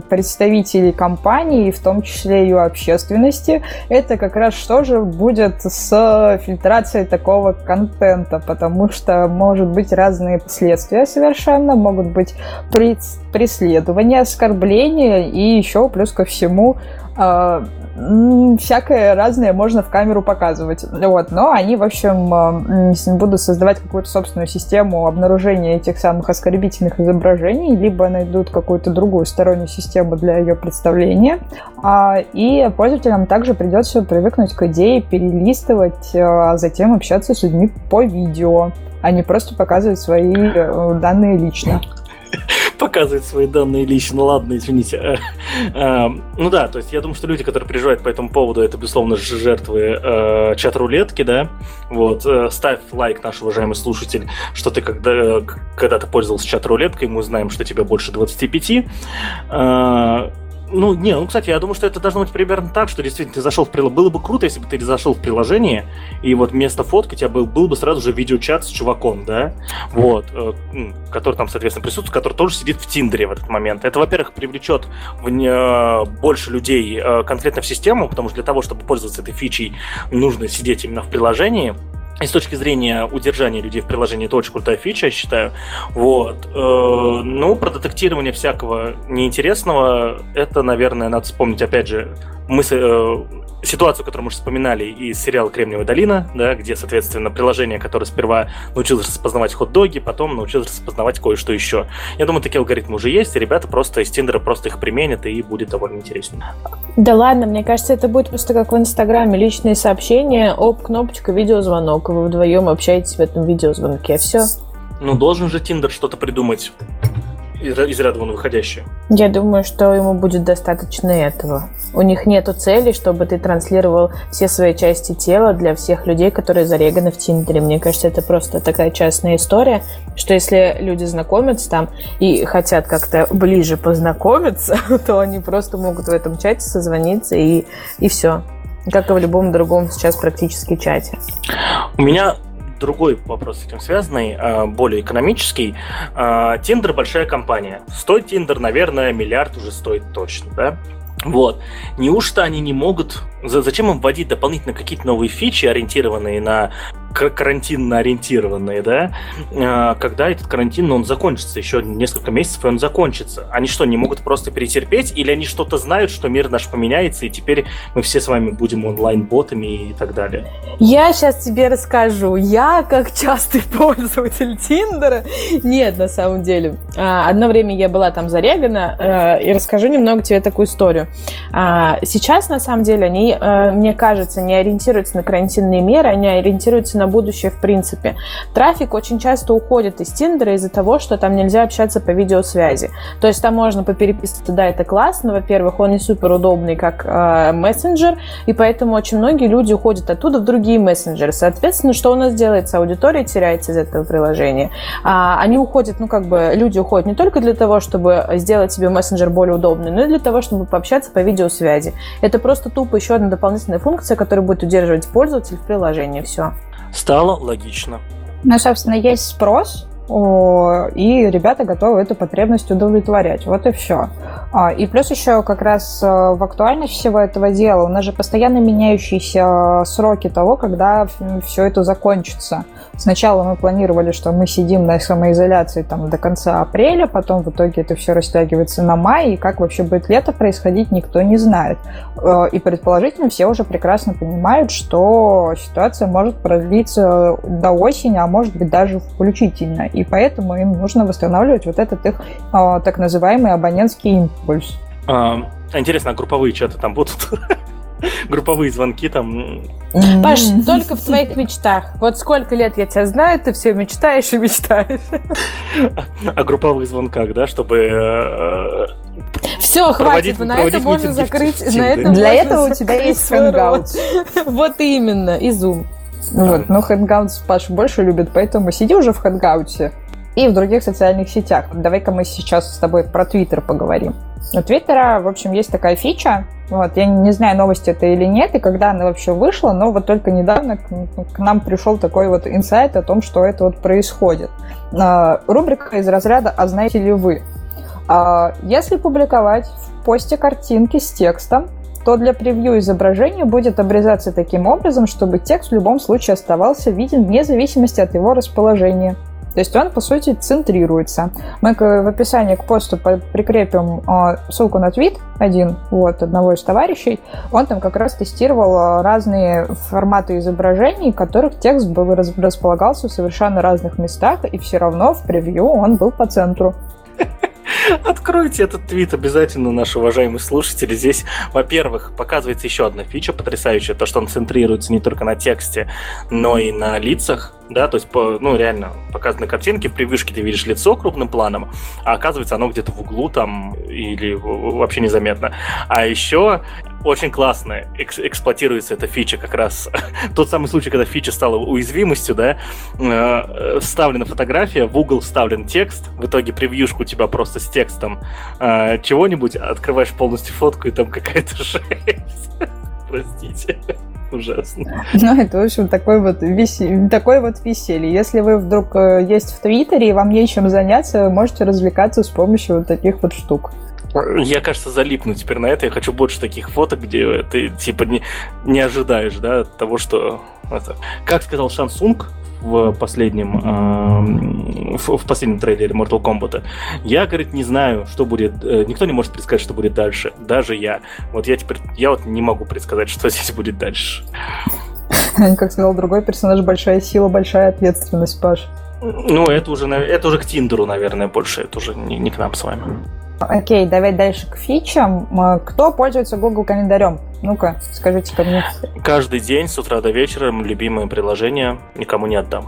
представителей компании, в том числе и у общественности, это как раз что же будет с фильтрацией такого контента, потому что может быть разные последствия совершенно, могут быть преследования, оскорбления и еще еще плюс ко всему э, всякое разное можно в камеру показывать. Вот. Но они, в общем, э, будут создавать какую-то собственную систему обнаружения этих самых оскорбительных изображений, либо найдут какую-то другую стороннюю систему для ее представления. А, и пользователям также придется привыкнуть к идее перелистывать, а затем общаться с людьми по видео, а не просто показывать свои э, данные лично показывать свои данные лично. Ладно, извините. Э, э, ну да, то есть я думаю, что люди, которые переживают по этому поводу, это, безусловно, жертвы э, чат-рулетки, да. Вот, ставь лайк, наш уважаемый слушатель, что ты когда, когда-то пользовался чат-рулеткой, мы знаем, что тебе больше 25. Ну, не, ну, кстати, я думаю, что это должно быть примерно так, что действительно ты зашел в приложение. Было бы круто, если бы ты зашел в приложение, и вот вместо фотки у тебя был, был бы сразу же видеочат с чуваком, да, вот, э, который там, соответственно, присутствует, который тоже сидит в Тиндере в этот момент. Это, во-первых, привлечет в, э, больше людей э, конкретно в систему, потому что для того, чтобы пользоваться этой фичей, нужно сидеть именно в приложении, и с точки зрения удержания людей в приложении это очень крутая фича, я считаю. Вот. Э, ну, про детектирование всякого неинтересного, это, наверное, надо вспомнить, опять же, мы э, ситуацию, которую мы уже вспоминали из сериала «Кремниевая долина», да, где, соответственно, приложение, которое сперва научилось распознавать хот-доги, потом научилось распознавать кое-что еще. Я думаю, такие алгоритмы уже есть, и ребята просто из Тиндера просто их применят, и будет довольно интересно. Да ладно, мне кажется, это будет просто как в Инстаграме. Личные сообщения, оп, кнопочка, видеозвонок. Вы вдвоем общаетесь в этом видеозвонке. Все. Ну, должен же Тиндер что-то придумать из ряда вон выходящее. Я думаю, что ему будет достаточно этого. У них нету цели, чтобы ты транслировал все свои части тела для всех людей, которые зареганы в Тиндере. Мне кажется, это просто такая частная история, что если люди знакомятся там и хотят как-то ближе познакомиться, то они просто могут в этом чате созвониться и, и все. Как и в любом другом сейчас практически чате. У меня другой вопрос с этим связанный, а, более экономический. Тиндер большая компания. Стоит Тиндер, наверное, миллиард уже стоит точно, да? Вот. Неужто они не могут... Зачем им вводить дополнительно какие-то новые фичи, ориентированные на карантинно ориентированные, да, а, когда этот карантин, ну, он закончится, еще несколько месяцев, и он закончится. Они что, не могут просто перетерпеть, или они что-то знают, что мир наш поменяется, и теперь мы все с вами будем онлайн-ботами и так далее? Я сейчас тебе расскажу. Я, как частый пользователь Тиндера, нет, на самом деле. А, одно время я была там зарегана, а, и расскажу немного тебе такую историю. Сейчас, на самом деле, они, мне кажется, не ориентируются на карантинные меры, они ориентируются на будущее в принципе. Трафик очень часто уходит из Тиндера из-за того, что там нельзя общаться по видеосвязи. То есть там можно попереписываться, да, это классно. Во-первых, он не супер удобный как э, мессенджер, и поэтому очень многие люди уходят оттуда в другие мессенджеры. Соответственно, что у нас делается? Аудитория теряется из этого приложения. А, они уходят, ну как бы, люди уходят не только для того, чтобы сделать себе мессенджер более удобный, но и для того, чтобы пообщаться по видеосвязи. Это просто тупо еще одна дополнительная функция, которая будет удерживать пользователя в приложении. Все стало логично. Ну, собственно, есть спрос, и ребята готовы эту потребность удовлетворять. Вот и все. А, и плюс еще как раз э, в актуальность всего этого дела у нас же постоянно меняющиеся сроки того, когда все это закончится. Сначала мы планировали, что мы сидим на самоизоляции там до конца апреля, потом в итоге это все растягивается на май, и как вообще будет лето происходить, никто не знает. Э, и предположительно все уже прекрасно понимают, что ситуация может продлиться до осени, а может быть даже включительно. И поэтому им нужно восстанавливать вот этот их э, так называемый абонентский импульс. А, интересно, а групповые чаты там будут? групповые звонки там. Паш, только в твоих мечтах. Вот сколько лет я тебя знаю, ты все мечтаешь и мечтаешь. О групповых звонках, да, чтобы э, все, хватит, на это можно закрыть. На Для этого у тебя есть Hangouts. Вот именно, и Zoom. Вот, но Hangouts Паша больше любит, поэтому сиди уже в Hangouts и в других социальных сетях. Давай-ка мы сейчас с тобой про Твиттер поговорим. У Твиттера, в общем, есть такая фича, вот, я не знаю, новости это или нет, и когда она вообще вышла, но вот только недавно к, к нам пришел такой вот инсайт о том, что это вот происходит. А, рубрика из разряда «А знаете ли вы?». А, если публиковать в посте картинки с текстом, то для превью изображения будет обрезаться таким образом, чтобы текст в любом случае оставался виден вне зависимости от его расположения. То есть он, по сути, центрируется. Мы в описании к посту прикрепим а, ссылку на твит один, вот, одного из товарищей. Он там как раз тестировал а, разные форматы изображений, в которых текст был располагался в совершенно разных местах, и все равно в превью он был по центру. Откройте этот твит обязательно, наши уважаемые слушатели. Здесь, во-первых, показывается еще одна фича потрясающая, то, что он центрируется не только на тексте, но и на лицах да, то есть, ну, реально, показаны картинки, в превьюшке ты видишь лицо крупным планом, а оказывается оно где-то в углу там или вообще незаметно. А еще очень классно экс эксплуатируется эта фича как раз. Тот самый случай, когда фича стала уязвимостью, да, э, вставлена фотография, в угол вставлен текст, в итоге превьюшку у тебя просто с текстом э, чего-нибудь, открываешь полностью фотку, и там какая-то жесть. Простите. Ужасно. Ну, это, в общем, такой вот, весе... такой вот веселье. Если вы вдруг э, есть в Твиттере и вам нечем заняться, вы можете развлекаться с помощью вот таких вот штук. Я, кажется, залипну теперь на это. Я хочу больше таких фоток, где ты типа не, не ожидаешь, да, того, что это. Как сказал Шансунг в последнем э, в, в последнем трейлере Mortal Kombat. Я, говорит, не знаю, что будет. Э, никто не может предсказать, что будет дальше. Даже я. Вот я теперь я вот не могу предсказать, что здесь будет дальше. Как сказал другой персонаж, большая сила, большая ответственность, Паш. Ну, это уже, это уже к Тиндеру, наверное, больше. Это уже не, не к нам с вами. Окей, давай дальше к фичам. Кто пользуется Google календарем? Ну-ка, скажите ко мне. Каждый день с утра до вечера любимое приложение никому не отдам.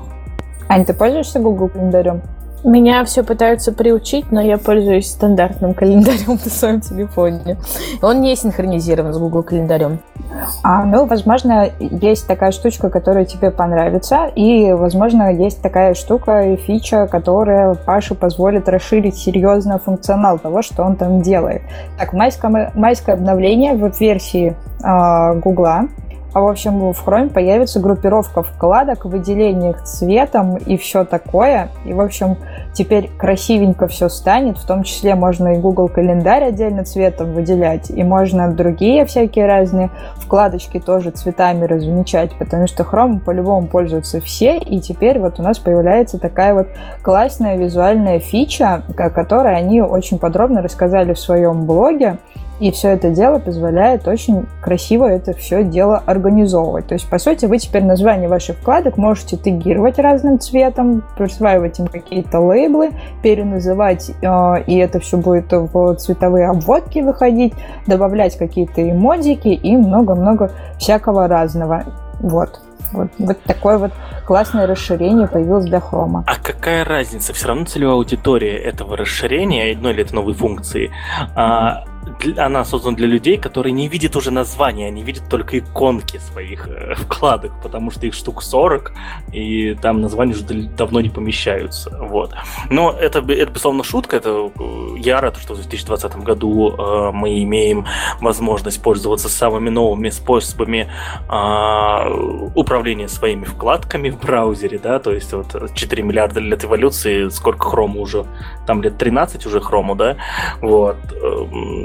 Ань, ты пользуешься Google календарем? Меня все пытаются приучить, но я пользуюсь стандартным календарем на своем телефоне. Он не синхронизирован с Google календарем. А, ну, возможно, есть такая штучка, которая тебе понравится, и, возможно, есть такая штука и фича, которая Паше позволит расширить серьезно функционал того, что он там делает. Так, майское, майское обновление в версии э, а в общем, в Chrome появится группировка вкладок, выделение их цветом и все такое. И, в общем, теперь красивенько все станет. В том числе можно и Google календарь отдельно цветом выделять. И можно другие всякие разные вкладочки тоже цветами размечать. Потому что Chrome по-любому пользуются все. И теперь вот у нас появляется такая вот классная визуальная фича, о которой они очень подробно рассказали в своем блоге. И все это дело позволяет очень красиво это все дело организовывать. То есть, по сути, вы теперь название ваших вкладок можете тегировать разным цветом, присваивать им какие-то лейблы, переназывать, э, и это все будет в цветовые обводки выходить, добавлять какие-то эмодики и много-много всякого разного. Вот. Вот, вот такое вот классное расширение появилось для хрома. А какая разница? Все равно целевая аудитория этого расширения, ну или это новой функции, а, она создана для людей, которые не видят уже названия, они видят только иконки своих э, вкладок, потому что их штук 40, и там названия уже давно не помещаются. Вот. Но это, это безусловно, шутка. Это, я рад, что в 2020 году э, мы имеем возможность пользоваться самыми новыми способами э, управления своими вкладками в браузере, да, то есть вот 4 миллиарда лет эволюции, сколько хрома уже, там лет 13 уже хрому, да, вот.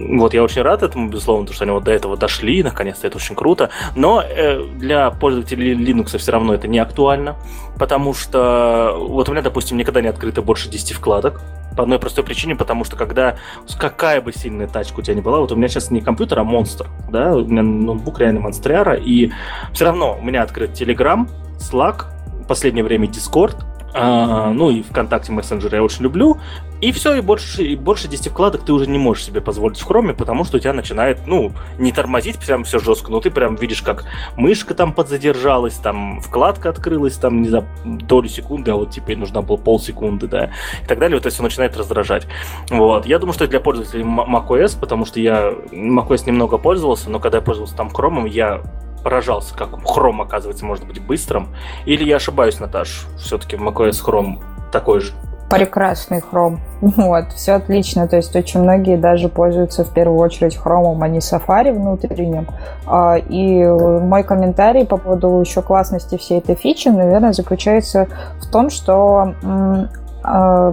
Вот я очень рад этому, безусловно, потому что они вот до этого дошли, наконец-то это очень круто, но э, для пользователей Linux все равно это не актуально, потому что вот у меня, допустим, никогда не открыто больше 10 вкладок, по одной простой причине, потому что когда какая бы сильная тачка у тебя не была, вот у меня сейчас не компьютер, а монстр, да, у меня ноутбук реально монстриара, и все равно у меня открыт Telegram, Slack, в последнее время Discord, а, ну и ВКонтакте мессенджер я очень люблю. И все, и больше, и больше 10 вкладок ты уже не можешь себе позволить в хроме, потому что у тебя начинает, ну, не тормозить прям все жестко, но ты прям видишь, как мышка там подзадержалась, там вкладка открылась, там не за долю секунды, а вот ей нужна была полсекунды, да, и так далее, вот это все начинает раздражать. Вот. Я думаю, что это для пользователей macOS, потому что я macOS немного пользовался, но когда я пользовался там хромом, я поражался, как Chrome, оказывается, может быть быстрым. Или я ошибаюсь, Наташ? Все-таки macOS Chrome такой же. Прекрасный Chrome. Вот, все отлично. То есть очень многие даже пользуются в первую очередь Chrome, а не Safari внутренним. А, и мой комментарий по поводу еще классности всей этой фичи, наверное, заключается в том, что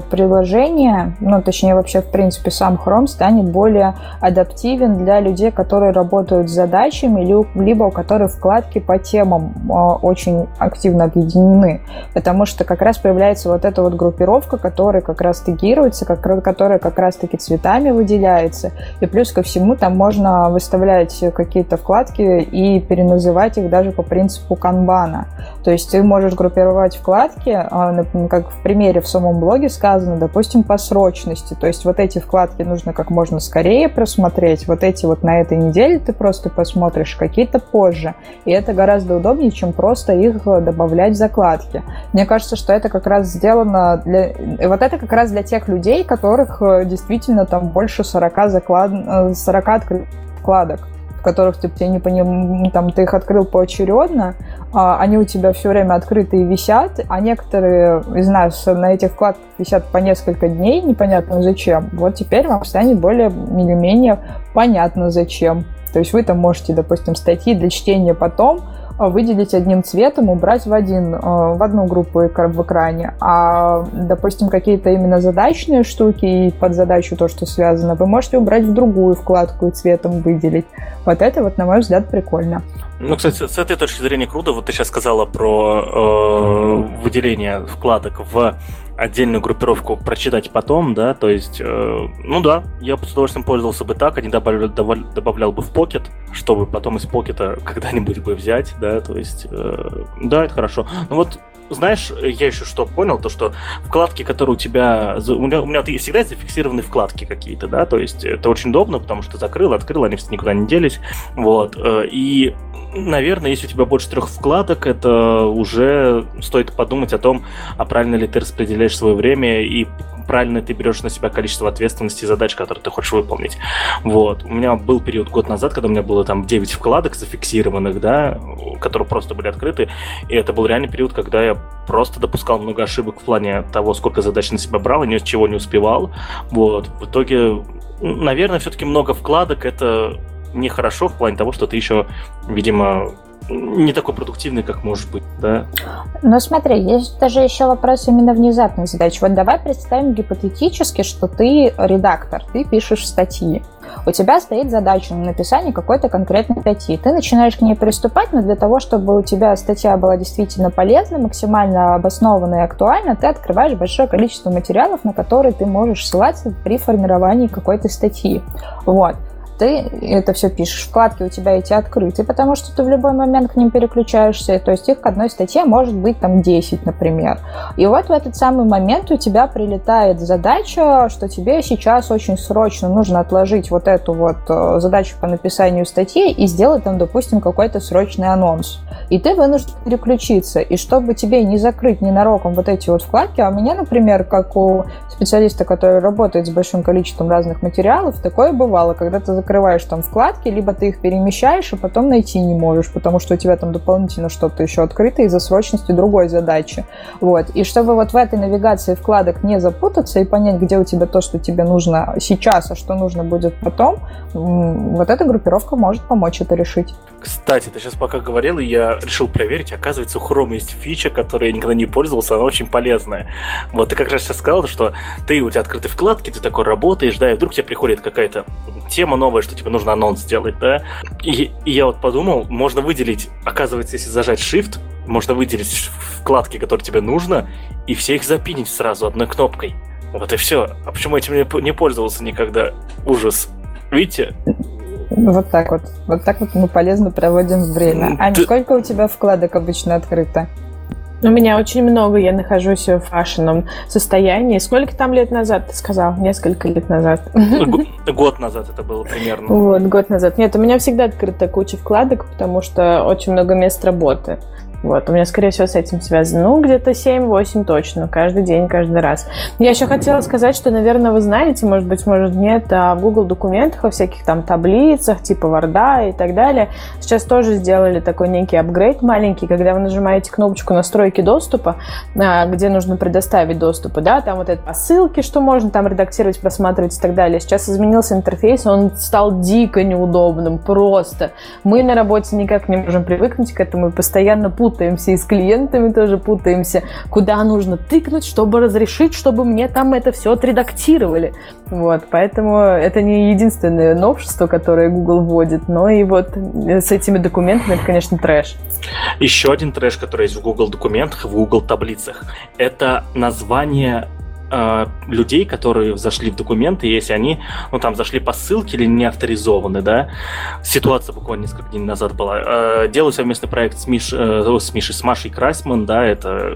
приложение, ну, точнее, вообще, в принципе, сам Chrome станет более адаптивен для людей, которые работают с задачами, либо у которых вкладки по темам э, очень активно объединены. Потому что как раз появляется вот эта вот группировка, которая как раз тегируется, которая как раз-таки цветами выделяется. И плюс ко всему там можно выставлять какие-то вкладки и переназывать их даже по принципу канбана. То есть ты можешь группировать вкладки, э, как в примере в самом блоге сказано, допустим, по срочности. То есть вот эти вкладки нужно как можно скорее просмотреть, вот эти вот на этой неделе ты просто посмотришь, какие-то позже. И это гораздо удобнее, чем просто их добавлять в закладки. Мне кажется, что это как раз сделано для... Вот это как раз для тех людей, которых э, действительно там больше 40, заклад... 40 открытых вкладок которых ты, ты не поним... там, ты их открыл поочередно, а, они у тебя все время открыты и висят, а некоторые из нас на этих вкладках висят по несколько дней, непонятно зачем. Вот теперь вам станет более или менее понятно зачем. То есть вы там можете, допустим, статьи для чтения потом выделить одним цветом, убрать в, один, а, в одну группу в экране. А, допустим, какие-то именно задачные штуки и под задачу то, что связано, вы можете убрать в другую вкладку и цветом выделить. Вот это вот, на мой взгляд, прикольно. Ну, кстати, с этой точки зрения круто. Вот ты сейчас сказала про э, выделение вкладок в отдельную группировку прочитать потом, да, то есть, э, ну да, я бы с удовольствием пользовался бы так, а не добавлял, добавлял бы в покет, чтобы потом из покета когда-нибудь бы взять, да, то есть, э, да, это хорошо. Ну вот, знаешь, я еще что понял, то что вкладки, которые у тебя, у меня, у меня всегда есть зафиксированы вкладки какие-то, да, то есть это очень удобно, потому что закрыл, открыл, они никуда не делись, вот, э, и наверное, если у тебя больше трех вкладок, это уже стоит подумать о том, а правильно ли ты распределяешь свое время и правильно ты берешь на себя количество ответственности и задач, которые ты хочешь выполнить. Вот. У меня был период год назад, когда у меня было там 9 вкладок зафиксированных, да, которые просто были открыты, и это был реальный период, когда я просто допускал много ошибок в плане того, сколько задач на себя брал и ничего не успевал. Вот. В итоге, наверное, все-таки много вкладок — это нехорошо в плане того, что ты еще, видимо, не такой продуктивный, как может быть, да? Ну, смотри, есть даже еще вопрос именно внезапных задач. Вот давай представим гипотетически, что ты редактор, ты пишешь статьи. У тебя стоит задача на написание какой-то конкретной статьи. Ты начинаешь к ней приступать, но для того, чтобы у тебя статья была действительно полезна, максимально обоснованной и актуальна, ты открываешь большое количество материалов, на которые ты можешь ссылаться при формировании какой-то статьи. Вот ты это все пишешь, вкладки у тебя эти открыты, потому что ты в любой момент к ним переключаешься, то есть их к одной статье может быть там 10, например. И вот в этот самый момент у тебя прилетает задача, что тебе сейчас очень срочно нужно отложить вот эту вот э, задачу по написанию статьи и сделать там, допустим, какой-то срочный анонс. И ты вынужден переключиться. И чтобы тебе не закрыть ненароком вот эти вот вкладки, а у меня, например, как у специалиста, который работает с большим количеством разных материалов, такое бывало, когда ты закрываешь там вкладки, либо ты их перемещаешь, и потом найти не можешь, потому что у тебя там дополнительно что-то еще открыто из-за срочности другой задачи. Вот. И чтобы вот в этой навигации вкладок не запутаться и понять, где у тебя то, что тебе нужно сейчас, а что нужно будет потом, вот эта группировка может помочь это решить. Кстати, ты сейчас пока говорил, и я решил проверить, оказывается, у Chrome есть фича, которой я никогда не пользовался, она очень полезная. Вот ты как раз сейчас сказал, что ты, у тебя открыты вкладки, ты такой работаешь, да, и вдруг тебе приходит какая-то тема новая, что тебе нужно анонс сделать, да, и, и я вот подумал, можно выделить, оказывается, если зажать Shift, можно выделить вкладки, которые тебе нужно, и все их запинить сразу одной кнопкой. Вот и все. А почему этим не пользовался никогда? Ужас. Видите? Вот так вот. Вот так вот мы полезно проводим время. А Ты... сколько у тебя вкладок обычно открыто? У меня очень много, я нахожусь в фашенном состоянии. Сколько там лет назад, ты сказал? Несколько лет назад. Год назад это было примерно. Вот, год назад. Нет, у меня всегда открыта куча вкладок, потому что очень много мест работы. Вот, у меня, скорее всего, с этим связано. Ну, где-то 7-8 точно, каждый день, каждый раз. Я еще хотела сказать, что, наверное, вы знаете, может быть, может нет, а в Google документах, во всяких там таблицах, типа Word и так далее, сейчас тоже сделали такой некий апгрейд маленький, когда вы нажимаете кнопочку настройки доступа, а, где нужно предоставить доступы, да, там вот это ссылки, что можно там редактировать, просматривать и так далее. Сейчас изменился интерфейс, он стал дико неудобным, просто. Мы на работе никак не можем привыкнуть к этому и постоянно путаем путаемся, и с клиентами тоже путаемся, куда нужно тыкнуть, чтобы разрешить, чтобы мне там это все отредактировали. Вот, поэтому это не единственное новшество, которое Google вводит, но и вот с этими документами это, конечно, трэш. Еще один трэш, который есть в Google документах, в Google таблицах, это название э, людей, которые зашли в документы, если они, ну, там, зашли по ссылке или не авторизованы, да, ситуация буквально несколько дней назад была. Э, делаю совместный проект с, Миш, э, с Мишей, с Машей Красман, да, это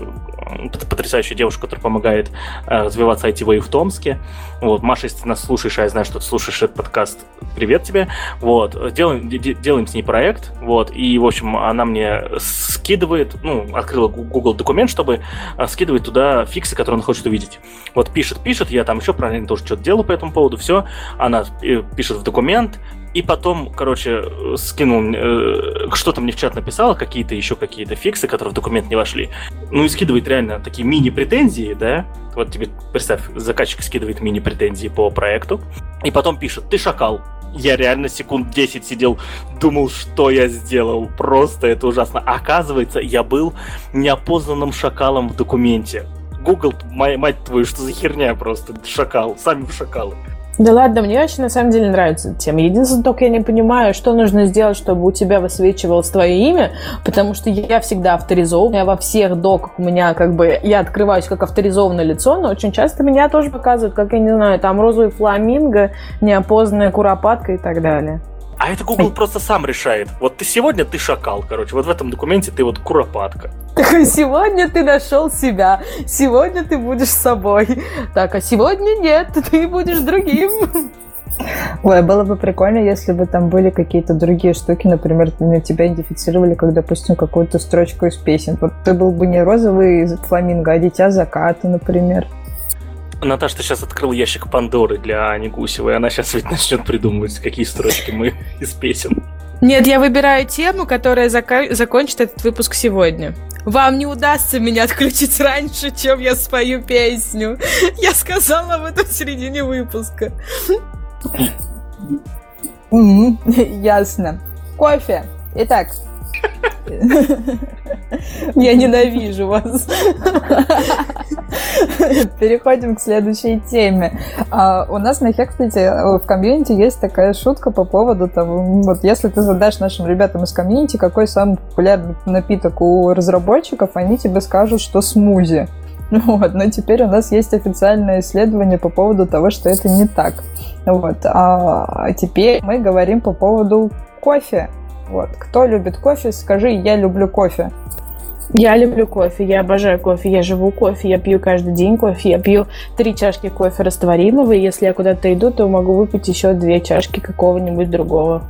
потрясающая девушка, которая помогает э, развиваться IT в Томске. Вот, Маша, если ты нас слушаешь, а я знаю, что ты слушаешь этот подкаст, привет тебе. Вот, делаем, делаем с ней проект, вот, и, в общем, она мне скидывает, ну, открыла Google документ, чтобы э, скидывать туда фиксы, которые она хочет увидеть. Вот пишет, пишет, я там еще правильно тоже что-то делаю по этому поводу, все. Она э, пишет в документ, и потом, короче, скинул, э, что-то мне в чат написала, какие-то еще какие-то фиксы, которые в документ не вошли. Ну и скидывает реально такие мини-претензии, да? Вот тебе, представь, заказчик скидывает мини-претензии по проекту, и потом пишет, ты шакал. Я реально секунд 10 сидел, думал, что я сделал. Просто это ужасно. Оказывается, я был неопознанным шакалом в документе. Google, мать твою, что за херня просто, шакал, сами шакалы. Да ладно, мне очень на самом деле нравится эта тема. Единственное, только я не понимаю, что нужно сделать, чтобы у тебя высвечивалось твое имя, потому что я всегда авторизован. Я во всех доках у меня как бы, я открываюсь как авторизованное лицо, но очень часто меня тоже показывают, как, я не знаю, там розовый фламинго, неопознанная куропатка и так далее. А это Google просто сам решает. Вот ты сегодня ты шакал, короче. Вот в этом документе ты вот куропатка. Так, сегодня ты нашел себя. Сегодня ты будешь собой. Так, а сегодня нет, ты будешь другим. Ой, было бы прикольно, если бы там были какие-то другие штуки, например, на тебя идентифицировали, как, допустим, какую-то строчку из песен. Вот ты был бы не розовый фламинго, а дитя заката, например. Наташа, ты сейчас открыл ящик Пандоры для Ани Гусевой. Она сейчас ведь начнет придумывать, какие строчки мы из песен. Нет, я выбираю тему, которая зака- закончит этот выпуск сегодня. Вам не удастся меня отключить раньше, чем я спою песню. Я сказала об этом в середине выпуска. Ясно. Кофе. Итак, я ненавижу вас. Переходим к следующей теме. А, у нас на Хексплите в комьюнити есть такая шутка по поводу того, вот если ты задашь нашим ребятам из комьюнити, какой самый популярный напиток у разработчиков, они тебе скажут, что смузи. Вот, но теперь у нас есть официальное исследование по поводу того, что это не так. Вот, а теперь мы говорим по поводу кофе. Вот. Кто любит кофе, скажи, я люблю кофе. Я люблю кофе, я обожаю кофе, я живу кофе, я пью каждый день кофе, я пью три чашки кофе растворимого, и если я куда-то иду, то могу выпить еще две чашки какого-нибудь другого.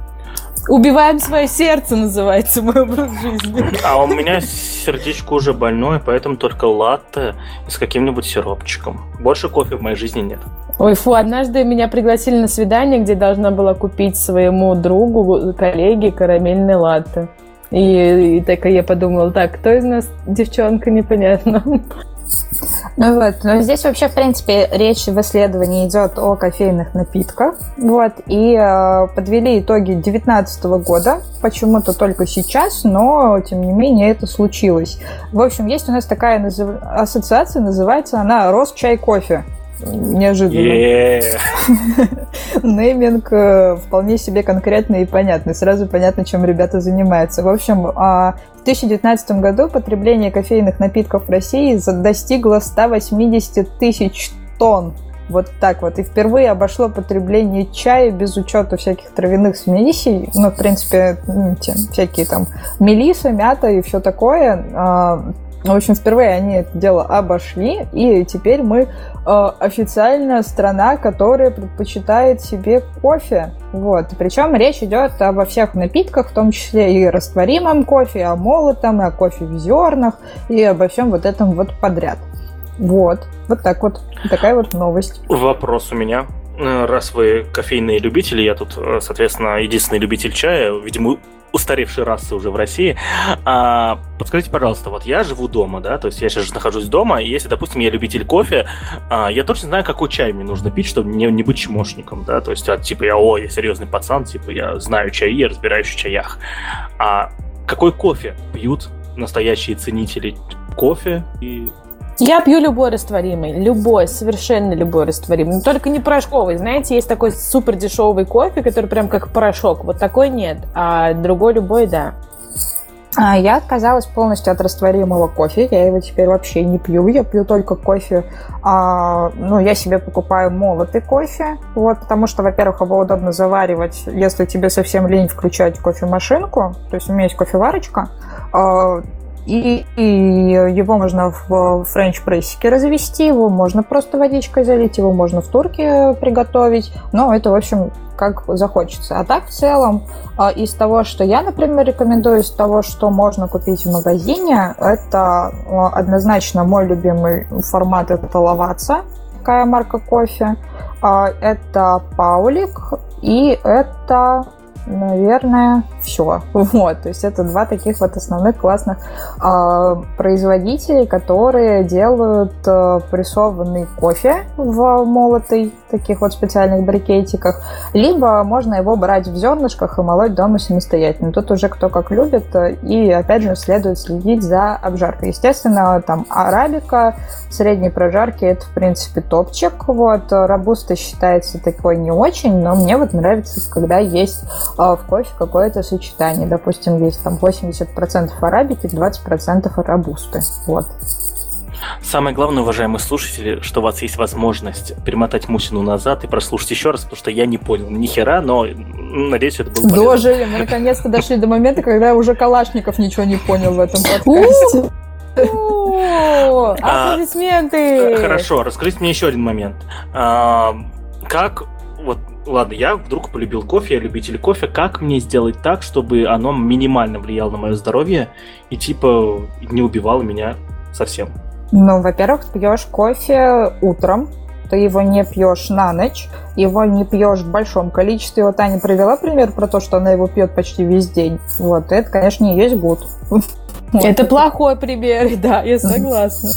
Убиваем свое сердце, называется мой образ жизни. А у меня сердечко уже больное, поэтому только латте с каким-нибудь сиропчиком. Больше кофе в моей жизни нет. Ой, фу, однажды меня пригласили на свидание, где должна была купить своему другу, коллеге карамельный латте. И, и так я подумала, так, кто из нас девчонка, непонятно. Ну вот, но здесь вообще, в принципе, речь в исследовании идет о кофейных напитках. Вот, и э, подвели итоги 2019 года, почему-то только сейчас, но, тем не менее, это случилось. В общем, есть у нас такая назыв... ассоциация, называется она «Росчай кофе» неожиданно. Нейминг э, вполне себе конкретный и понятный. Сразу понятно, чем ребята занимаются. В общем, а, в 2019 году потребление кофейных напитков в России достигло 180 тысяч тонн. Вот так вот. И впервые обошло потребление чая без учета всяких травяных смесей. Ну, в принципе, те, всякие там мелиса, мята и все такое а, в общем, впервые они это дело обошли, и теперь мы э, официально страна, которая предпочитает себе кофе. Вот. Причем речь идет обо всех напитках, в том числе и растворимом кофе, и о молотом, и о кофе в зернах, и обо всем вот этом вот подряд. Вот. Вот так вот. Такая вот новость. Вопрос у меня э, раз вы кофейные любители, я тут, э, соответственно, единственный любитель чая, видимо, устаревшей расы уже в России. А, подскажите, пожалуйста, вот я живу дома, да, то есть я сейчас нахожусь дома, и если, допустим, я любитель кофе, а, я точно знаю, какой чай мне нужно пить, чтобы не, не быть чмошником, да, то есть, а, типа, я, о, я серьезный пацан, типа, я знаю чаи, я разбираюсь в чаях. А какой кофе пьют настоящие ценители кофе и я пью любой растворимый, любой, совершенно любой растворимый, но только не порошковый. Знаете, есть такой супер дешевый кофе, который прям как порошок. Вот такой нет, а другой любой, да. А, я отказалась полностью от растворимого кофе. Я его теперь вообще не пью. Я пью только кофе. А, ну, я себе покупаю молотый кофе. Вот, потому что, во-первых, его удобно заваривать, если тебе совсем лень включать кофемашинку. То есть у меня есть кофеварочка. А, и, и его можно в френч-прессике развести, его можно просто водичкой залить, его можно в турке приготовить. Но это, в общем, как захочется. А так, в целом, а, из того, что я, например, рекомендую, из того, что можно купить в магазине, это а, однозначно мой любимый формат – это Лаваца, такая марка кофе. А, это Паулик и это наверное, все. Вот, то есть это два таких вот основных классных э, производителей, которые делают э, прессованный кофе в молотый, таких вот специальных брикетиках, либо можно его брать в зернышках и молоть дома самостоятельно. Тут уже кто как любит, и опять же следует следить за обжаркой. Естественно, там арабика, средней прожарки это в принципе топчик. Вот, рабуста считается такой не очень, но мне вот нравится, когда есть в кофе какое-то сочетание. Допустим, есть там 80% арабики, 20% арабусты. Вот. Самое главное, уважаемые слушатели, что у вас есть возможность перемотать Мусину назад и прослушать еще раз, потому что я не понял ни хера, но надеюсь, это было полезно. Дожили, мы наконец-то дошли до момента, когда уже Калашников ничего не понял в этом подкасте. А, аплодисменты! Хорошо, расскажите мне еще один момент. А, как вот ладно, я вдруг полюбил кофе, я любитель кофе, как мне сделать так, чтобы оно минимально влияло на мое здоровье и типа не убивало меня совсем? Ну, во-первых, ты пьешь кофе утром, ты его не пьешь на ночь, его не пьешь в большом количестве. Вот Аня привела пример про то, что она его пьет почти весь день. Вот, это, конечно, не есть гуд. Это плохой пример, да, я согласна.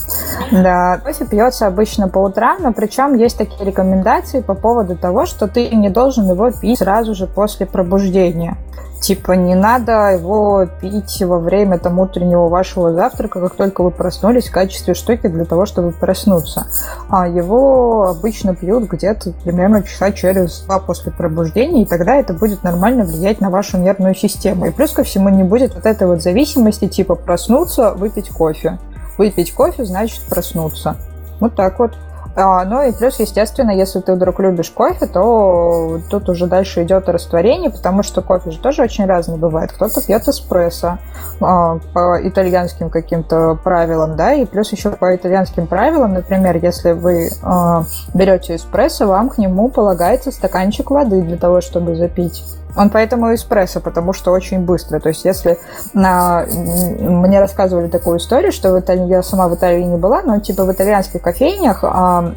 Да, кофе пьется обычно по утрам, но причем есть такие рекомендации по поводу того, что ты не должен его пить сразу же после пробуждения. Типа не надо его пить во время там утреннего вашего завтрака, как только вы проснулись, в качестве штуки для того, чтобы проснуться. А его обычно пьют где-то примерно часа через два после пробуждения, и тогда это будет нормально влиять на вашу нервную систему. И плюс ко всему не будет вот этой вот зависимости, типа проснуться, выпить кофе. Выпить кофе значит проснуться. Вот так вот. А, ну и плюс, естественно, если ты вдруг любишь кофе, то тут уже дальше идет растворение, потому что кофе же тоже очень разный бывает. Кто-то пьет эспрессо а, по итальянским каким-то правилам, да, и плюс еще по итальянским правилам, например, если вы а, берете эспрессо, вам к нему полагается стаканчик воды для того, чтобы запить. Он поэтому эспрессо, потому что очень быстро. То есть, если на... мне рассказывали такую историю, что в Италии, я сама в Италии не была, но типа в итальянских кофейнях а,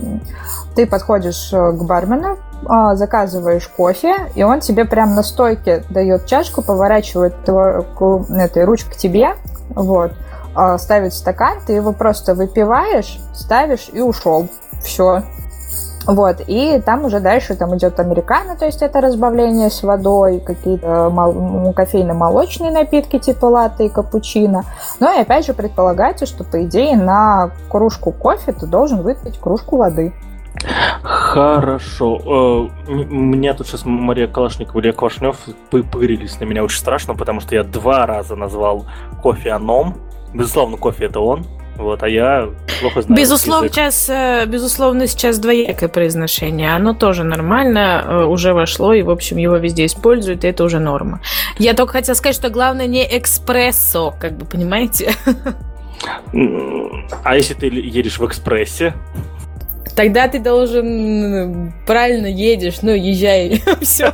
ты подходишь э, к бармену, а, заказываешь кофе, и он тебе прям на стойке дает чашку, поворачивает его, этой ручкой к тебе, вот, а, ставит стакан, ты его просто выпиваешь, ставишь и ушел. Все, вот, и там уже дальше там идет американо, то есть это разбавление с водой, какие-то мол- кофейно-молочные напитки типа латте и капучино. Ну и опять же предполагается, что по идее на кружку кофе ты должен выпить кружку воды. Хорошо. Э, меня тут сейчас Мария Калашникова и Илья Квашнев пырились на меня очень страшно, потому что я два раза назвал кофе аном. Безусловно, кофе это он. Вот, а я плохо знаю. Безусловно, сейчас, э, безусловно, сейчас двоякое произношение. Оно тоже нормально, э, уже вошло, и, в общем, его везде используют, и это уже норма. Я только хотела сказать, что главное не экспрессо, как бы, понимаете? А если ты едешь в экспрессе? Тогда ты должен правильно едешь, ну, езжай, все.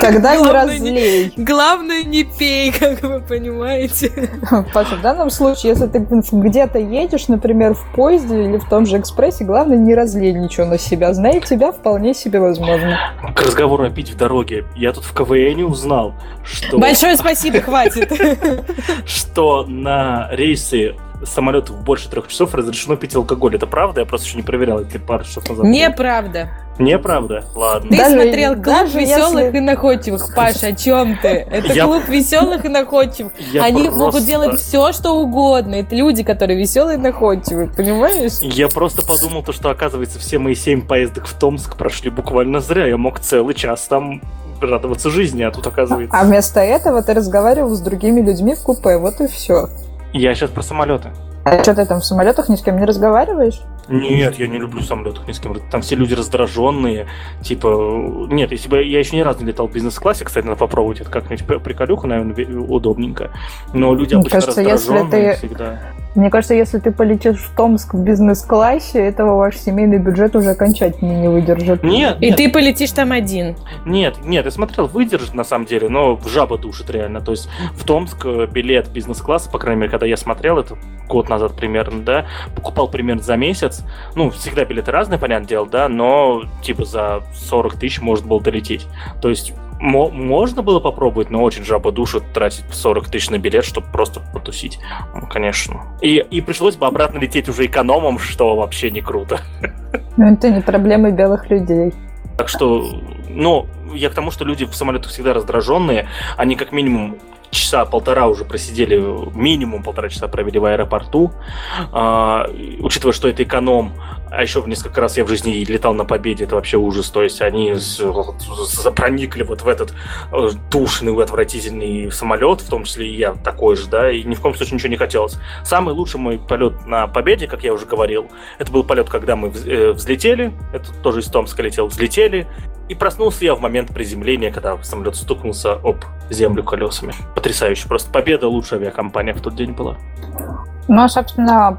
Тогда не разлей. Главное, не пей, как вы понимаете. Паша, в данном случае, если ты где-то едешь, например, в поезде или в том же экспрессе, главное, не разлей ничего на себя. Знай тебя вполне себе возможно. К разговору о пить в дороге. Я тут в КВН узнал, что... Большое спасибо, хватит. Что на рейсы самолетов больше трех часов разрешено пить алкоголь. Это правда? Я просто еще не проверял это пару часов назад. Неправда. Неправда? Ладно. Ты даже, смотрел клуб даже веселых если... и находчивых. Паша, о чем ты? Это я... клуб веселых и находчивых. Я Они просто... могут делать все, что угодно. Это люди, которые веселые и находчивые, понимаешь? Я просто подумал, то, что, оказывается, все мои семь поездок в Томск прошли буквально зря. Я мог целый час там радоваться жизни, а тут оказывается... А вместо этого ты разговаривал с другими людьми в купе, вот и все. Я сейчас про самолеты. А что ты там в самолетах ни с кем не разговариваешь? Нет, я не люблю самолетах ни с кем. Там все люди раздраженные. Типа, нет, если бы я еще ни разу не летал в бизнес-классе, кстати, надо попробовать это как-нибудь приколюха, наверное, удобненько. Но люди Мне обычно кажется, раздраженные если ты... всегда. Мне кажется, если ты полетишь в Томск в бизнес-классе, этого ваш семейный бюджет уже окончательно не выдержит. Нет, И нет. ты полетишь там один. Нет, нет, я смотрел, выдержит на самом деле, но жаба душит реально. То есть в Томск э, билет бизнес-класса, по крайней мере, когда я смотрел, это год назад примерно, да, покупал примерно за месяц. Ну, всегда билеты разные, понятное дело, да, но типа за 40 тысяч можно было долететь. То есть можно было попробовать, но очень жаба душу тратить 40 тысяч на билет, чтобы просто потусить. Ну, конечно. И, и пришлось бы обратно лететь уже экономом, что вообще не круто. Ну, это не проблемы белых людей. Так что, ну, я к тому, что люди в самолетах всегда раздраженные, они как минимум часа полтора уже просидели, минимум полтора часа провели в аэропорту. А, учитывая, что это эконом, а еще несколько раз я в жизни летал на Победе, это вообще ужас. То есть они проникли вот в этот э, душный, отвратительный самолет, в том числе и я такой же, да, и ни в коем случае ничего не хотелось. Самый лучший мой полет на Победе, как я уже говорил, это был полет, когда мы э, взлетели, это тоже из Томска летел, взлетели, и проснулся я в момент приземления, когда самолет стукнулся об землю колесами. Потрясающе. Просто победа лучшая авиакомпания в тот день была. Ну, собственно,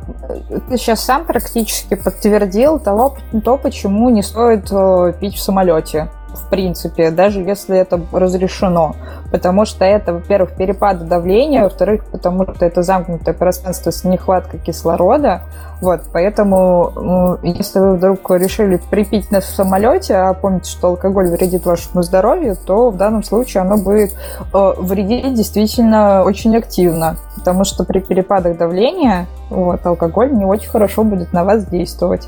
ты сейчас сам практически подтвердил того, то, почему не стоит э, пить в самолете в принципе, даже если это разрешено. Потому что это, во-первых, перепады давления, во-вторых, потому что это замкнутое пространство с нехваткой кислорода. Вот, поэтому, ну, если вы вдруг решили припить нас в самолете, а помните, что алкоголь вредит вашему здоровью, то в данном случае оно будет э, вредить действительно очень активно. Потому что при перепадах давления вот, алкоголь не очень хорошо будет на вас действовать.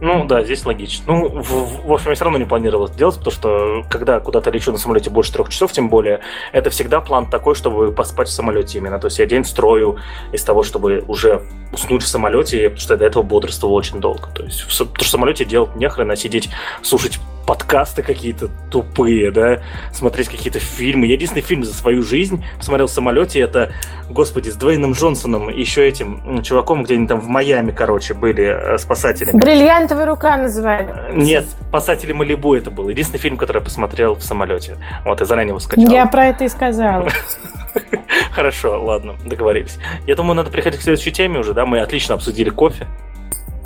Ну да, здесь логично. Ну, в, в общем, я все равно не планировал это делать, потому что когда куда-то лечу на самолете больше трех часов, тем более, это всегда план такой, чтобы поспать в самолете именно. То есть я день строю из того, чтобы уже уснуть в самолете, потому что я до этого бодрствовал очень долго. То есть в, в самолете делать нехрена, сидеть, слушать подкасты какие-то тупые, да, смотреть какие-то фильмы. Я единственный фильм за свою жизнь посмотрел в самолете, это, господи, с Двейном Джонсоном и еще этим чуваком, где они там в Майами, короче, были э, спасателями. Бриллиантовая рука называли. Нет, спасатели Малибу это был. Единственный фильм, который я посмотрел в самолете. Вот, я заранее его скачал. Я про это и сказала. Хорошо, ладно, договорились. Я думаю, надо приходить к следующей теме уже, да? Мы отлично обсудили кофе.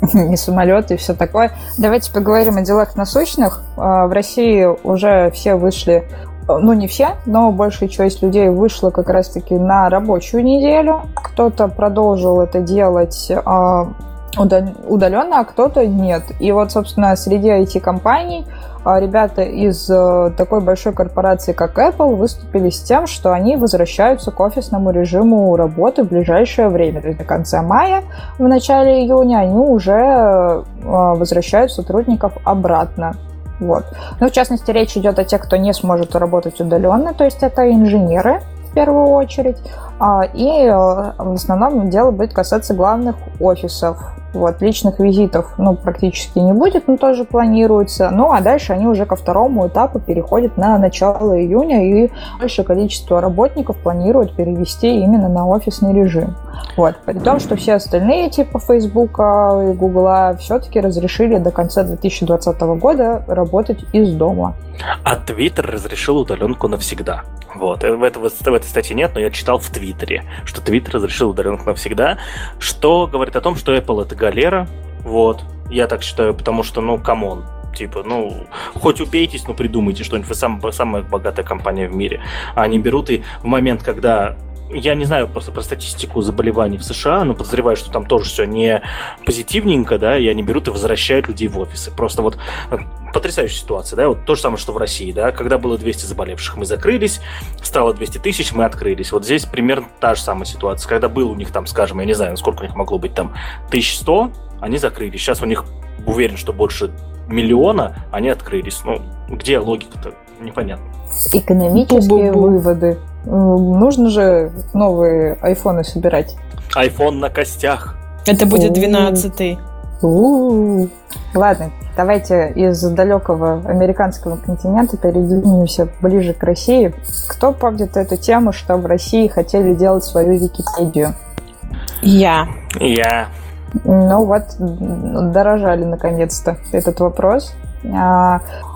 и самолеты, и все такое. Давайте поговорим о делах насущных. А, в России уже все вышли ну не все, но большая часть людей вышла как раз-таки на рабочую неделю. Кто-то продолжил это делать а, удаленно, а кто-то нет. И вот, собственно, среди IT-компаний ребята из э, такой большой корпорации, как Apple, выступили с тем, что они возвращаются к офисному режиму работы в ближайшее время. То есть до конца мая, в начале июня они уже э, возвращают сотрудников обратно. Вот. Ну, в частности, речь идет о тех, кто не сможет работать удаленно, то есть это инженеры в первую очередь, а, и э, в основном дело будет касаться главных офисов. Вот, личных визитов, ну, практически не будет, но тоже планируется. Ну, а дальше они уже ко второму этапу переходят на начало июня, и большее количество работников планируют перевести именно на офисный режим. Вот, при том, что все остальные, типа Facebook и Google, все-таки разрешили до конца 2020 года работать из дома. А Twitter разрешил удаленку навсегда. Вот. В, это, в этой статье нет, но я читал в Твиттере, что Твиттер разрешил удаленку навсегда, что говорит о том, что Apple это галера. Вот. Я так считаю, потому что, ну, come on, типа, ну, хоть убейтесь, но придумайте что-нибудь. Вы сам, самая богатая компания в мире. А они берут и в момент, когда я не знаю просто про статистику заболеваний в США, но подозреваю, что там тоже все не позитивненько, да, и они берут и возвращают людей в офисы. Просто вот э, потрясающая ситуация, да, вот то же самое, что в России, да, когда было 200 заболевших, мы закрылись, стало 200 тысяч, мы открылись. Вот здесь примерно та же самая ситуация. Когда был у них там, скажем, я не знаю, сколько у них могло быть там, 1100, они закрылись. Сейчас у них, уверен, что больше миллиона, они открылись. Ну, где логика-то? Непонятно. Экономические Бу-бу-бу. выводы. Нужно же новые айфоны собирать. Айфон на костях. Это будет 12-й. Ладно, давайте из далекого американского континента передвинемся ближе к России. Кто помнит эту тему, что в России хотели делать свою Википедию? Я. Я. Ну вот, дорожали наконец-то этот вопрос.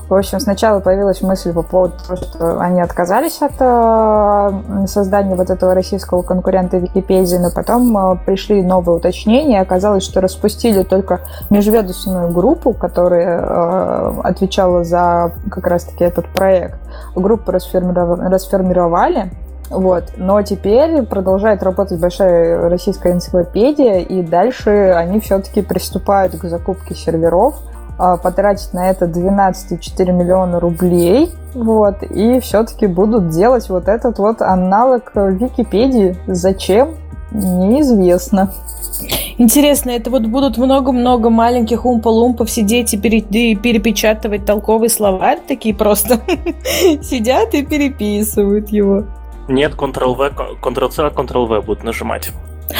В общем, сначала появилась мысль по поводу того, что они отказались от э, создания вот этого российского конкурента Википедии, но потом э, пришли новые уточнения, и оказалось, что распустили только межведомственную группу, которая э, отвечала за как раз-таки этот проект. Группу расформировали, вот. Но теперь продолжает работать большая российская энциклопедия, и дальше они все-таки приступают к закупке серверов, потратить на это 12,4 миллиона рублей, вот, и все-таки будут делать вот этот вот аналог Википедии. Зачем? Неизвестно. Интересно, это вот будут много-много маленьких умпа-лумпов сидеть и, пере- и перепечатывать толковый словарь, такие просто сидят и переписывают его. Нет, Ctrl-V, Ctrl-C, Ctrl-V будут нажимать.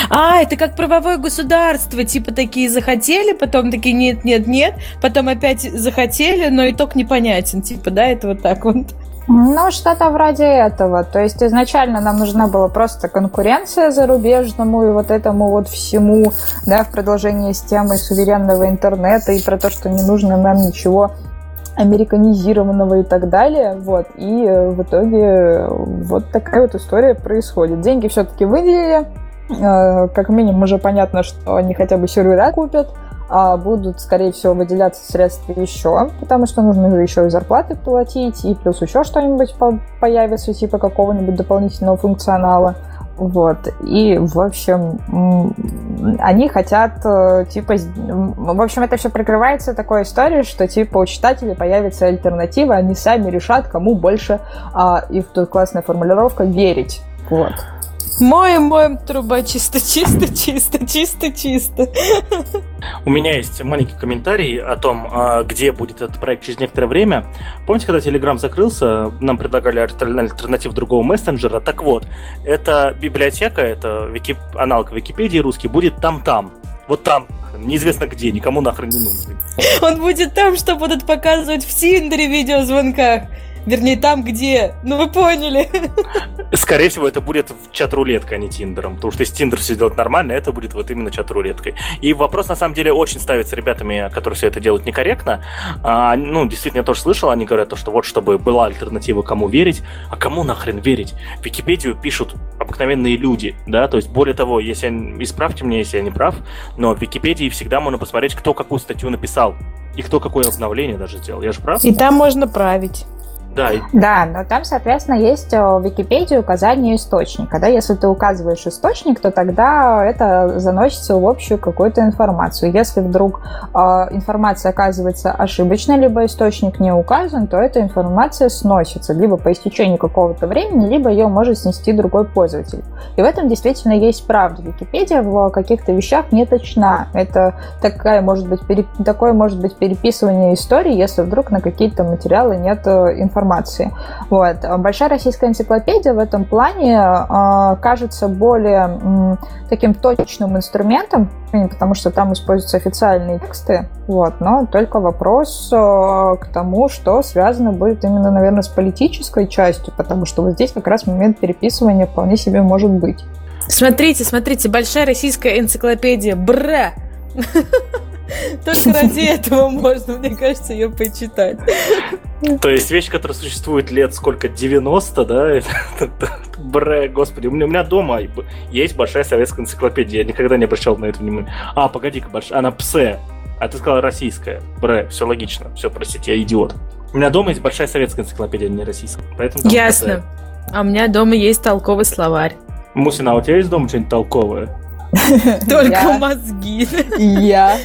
А, это как правовое государство. Типа такие захотели, потом такие нет, нет, нет, потом опять захотели, но итог непонятен. Типа, да, это вот так вот. Ну, что-то вроде этого. То есть изначально нам нужна была просто конкуренция зарубежному и вот этому вот всему, да, в продолжении с темой суверенного интернета и про то, что не нужно нам ничего американизированного и так далее. Вот. И э, в итоге вот такая вот история происходит. Деньги все-таки выделили, Э, как минимум уже понятно, что они хотя бы сервера купят, а будут, скорее всего, выделяться средства еще, потому что нужно еще и зарплаты платить, и плюс еще что-нибудь появится, типа какого-нибудь дополнительного функционала. Вот. И, в общем, они хотят, э, типа, в общем, это все прикрывается такой историей, что, типа, у читателей появится альтернатива, они сами решат, кому больше, а, и тут классная формулировка, верить. Вот. Моем, моем труба чисто, чисто, чисто, чисто, чисто. У меня есть маленький комментарий о том, а, где будет этот проект через некоторое время. Помните, когда Telegram закрылся, нам предлагали альтернатив другого мессенджера? Так вот, эта библиотека, это вики... аналог Википедии русский, будет там-там. Вот там, неизвестно где, никому нахрен не нужный. Он будет там, что будут показывать в Синдере видеозвонках. Вернее, там, где... Ну, вы поняли. Скорее всего, это будет чат-рулеткой, а не Тиндером. Потому что если Тиндер все сделать нормально, это будет вот именно чат-рулеткой. И вопрос, на самом деле, очень ставится ребятами, которые все это делают некорректно. А, ну, действительно, я тоже слышал, они говорят, что вот, чтобы была альтернатива, кому верить. А кому нахрен верить? В Википедию пишут обыкновенные люди, да, то есть, более того, если я, исправьте меня, если я не прав, но в Википедии всегда можно посмотреть, кто какую статью написал и кто какое обновление даже сделал. Я же прав? И там можно править. Да, да, но там, соответственно, есть э, в Википедии указание источника. Да? Если ты указываешь источник, то тогда это заносится в общую какую-то информацию. Если вдруг э, информация оказывается ошибочной, либо источник не указан, то эта информация сносится либо по истечению какого-то времени, либо ее может снести другой пользователь. И в этом действительно есть правда. Википедия в каких-то вещах не точна. Это такая, может быть, пере... такое может быть переписывание истории, если вдруг на какие-то материалы нет э, информации. Вот. Большая российская энциклопедия в этом плане э, кажется более э, таким точным инструментом, потому что там используются официальные тексты, вот, но только вопрос э, к тому, что связано будет именно, наверное, с политической частью, потому что вот здесь как раз момент переписывания вполне себе может быть. Смотрите, смотрите, большая российская энциклопедия, бра! Только ради этого можно, мне кажется, ее почитать. То есть вещь, которая существует лет сколько, 90, да? Бре, господи, у меня, у меня дома есть большая советская энциклопедия, я никогда не обращал на это внимание. А, погоди-ка, большая, она псе, а ты сказала российская. Бре, все логично, все, простите, я идиот. У меня дома есть большая советская энциклопедия, а не российская. Поэтому Ясно. А у меня дома есть толковый словарь. Мусина, а у тебя есть дома что-нибудь толковое? Только мозги. Я.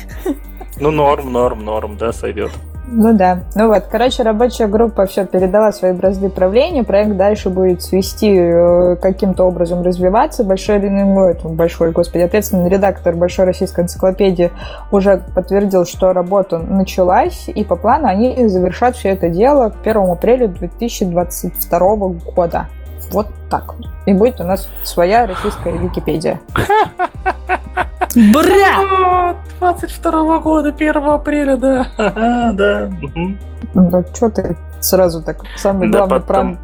Ну, норм, норм, норм, да, сойдет. Ну да. Ну вот, короче, рабочая группа все передала свои бразды правления, проект дальше будет свести э, каким-то образом развиваться. Большой, ну, большой, господи, ответственный редактор Большой российской энциклопедии уже подтвердил, что работа началась, и по плану они завершат все это дело к 1 апреля 2022 года. Вот так. И будет у нас своя российская Википедия. Бра! 22 года, 1 апреля, да. Да. Да что ты сразу так, самый главный пранк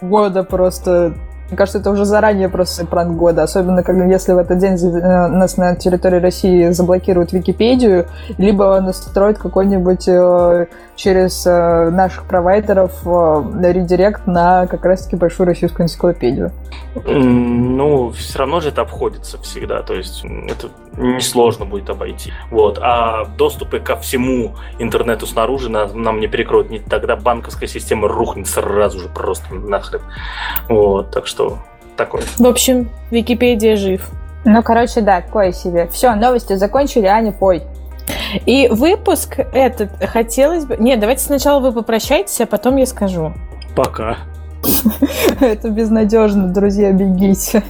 года просто мне кажется, это уже заранее просто пранк года, особенно когда, если в этот день э, нас на территории России заблокируют Википедию, либо настроят какой-нибудь э, через э, наших провайдеров редирект на как раз-таки большую российскую энциклопедию. Ну, все равно же это обходится всегда, то есть это несложно будет обойти. Вот. А доступы ко всему интернету снаружи нам, нам не перекроют. Не, тогда банковская система рухнет сразу же просто нахрен. Вот. Так что такое. В общем, Википедия жив. Ну, короче, да, такое себе. Все, новости закончили, Аня, пой. И выпуск этот хотелось бы... Нет, давайте сначала вы попрощайтесь, а потом я скажу. Пока. Это безнадежно, друзья, бегите.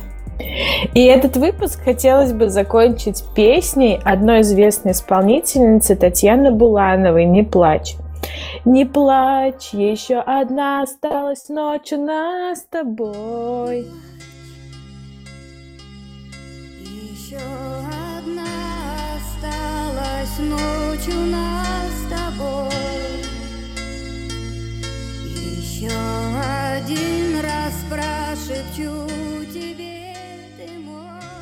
И этот выпуск хотелось бы закончить песней одной известной исполнительницы Татьяны Булановой «Не плачь». Не плачь, еще одна осталась ночь у нас с тобой. Еще уснуть у нас с тобой. Еще один раз прошепчу тебе.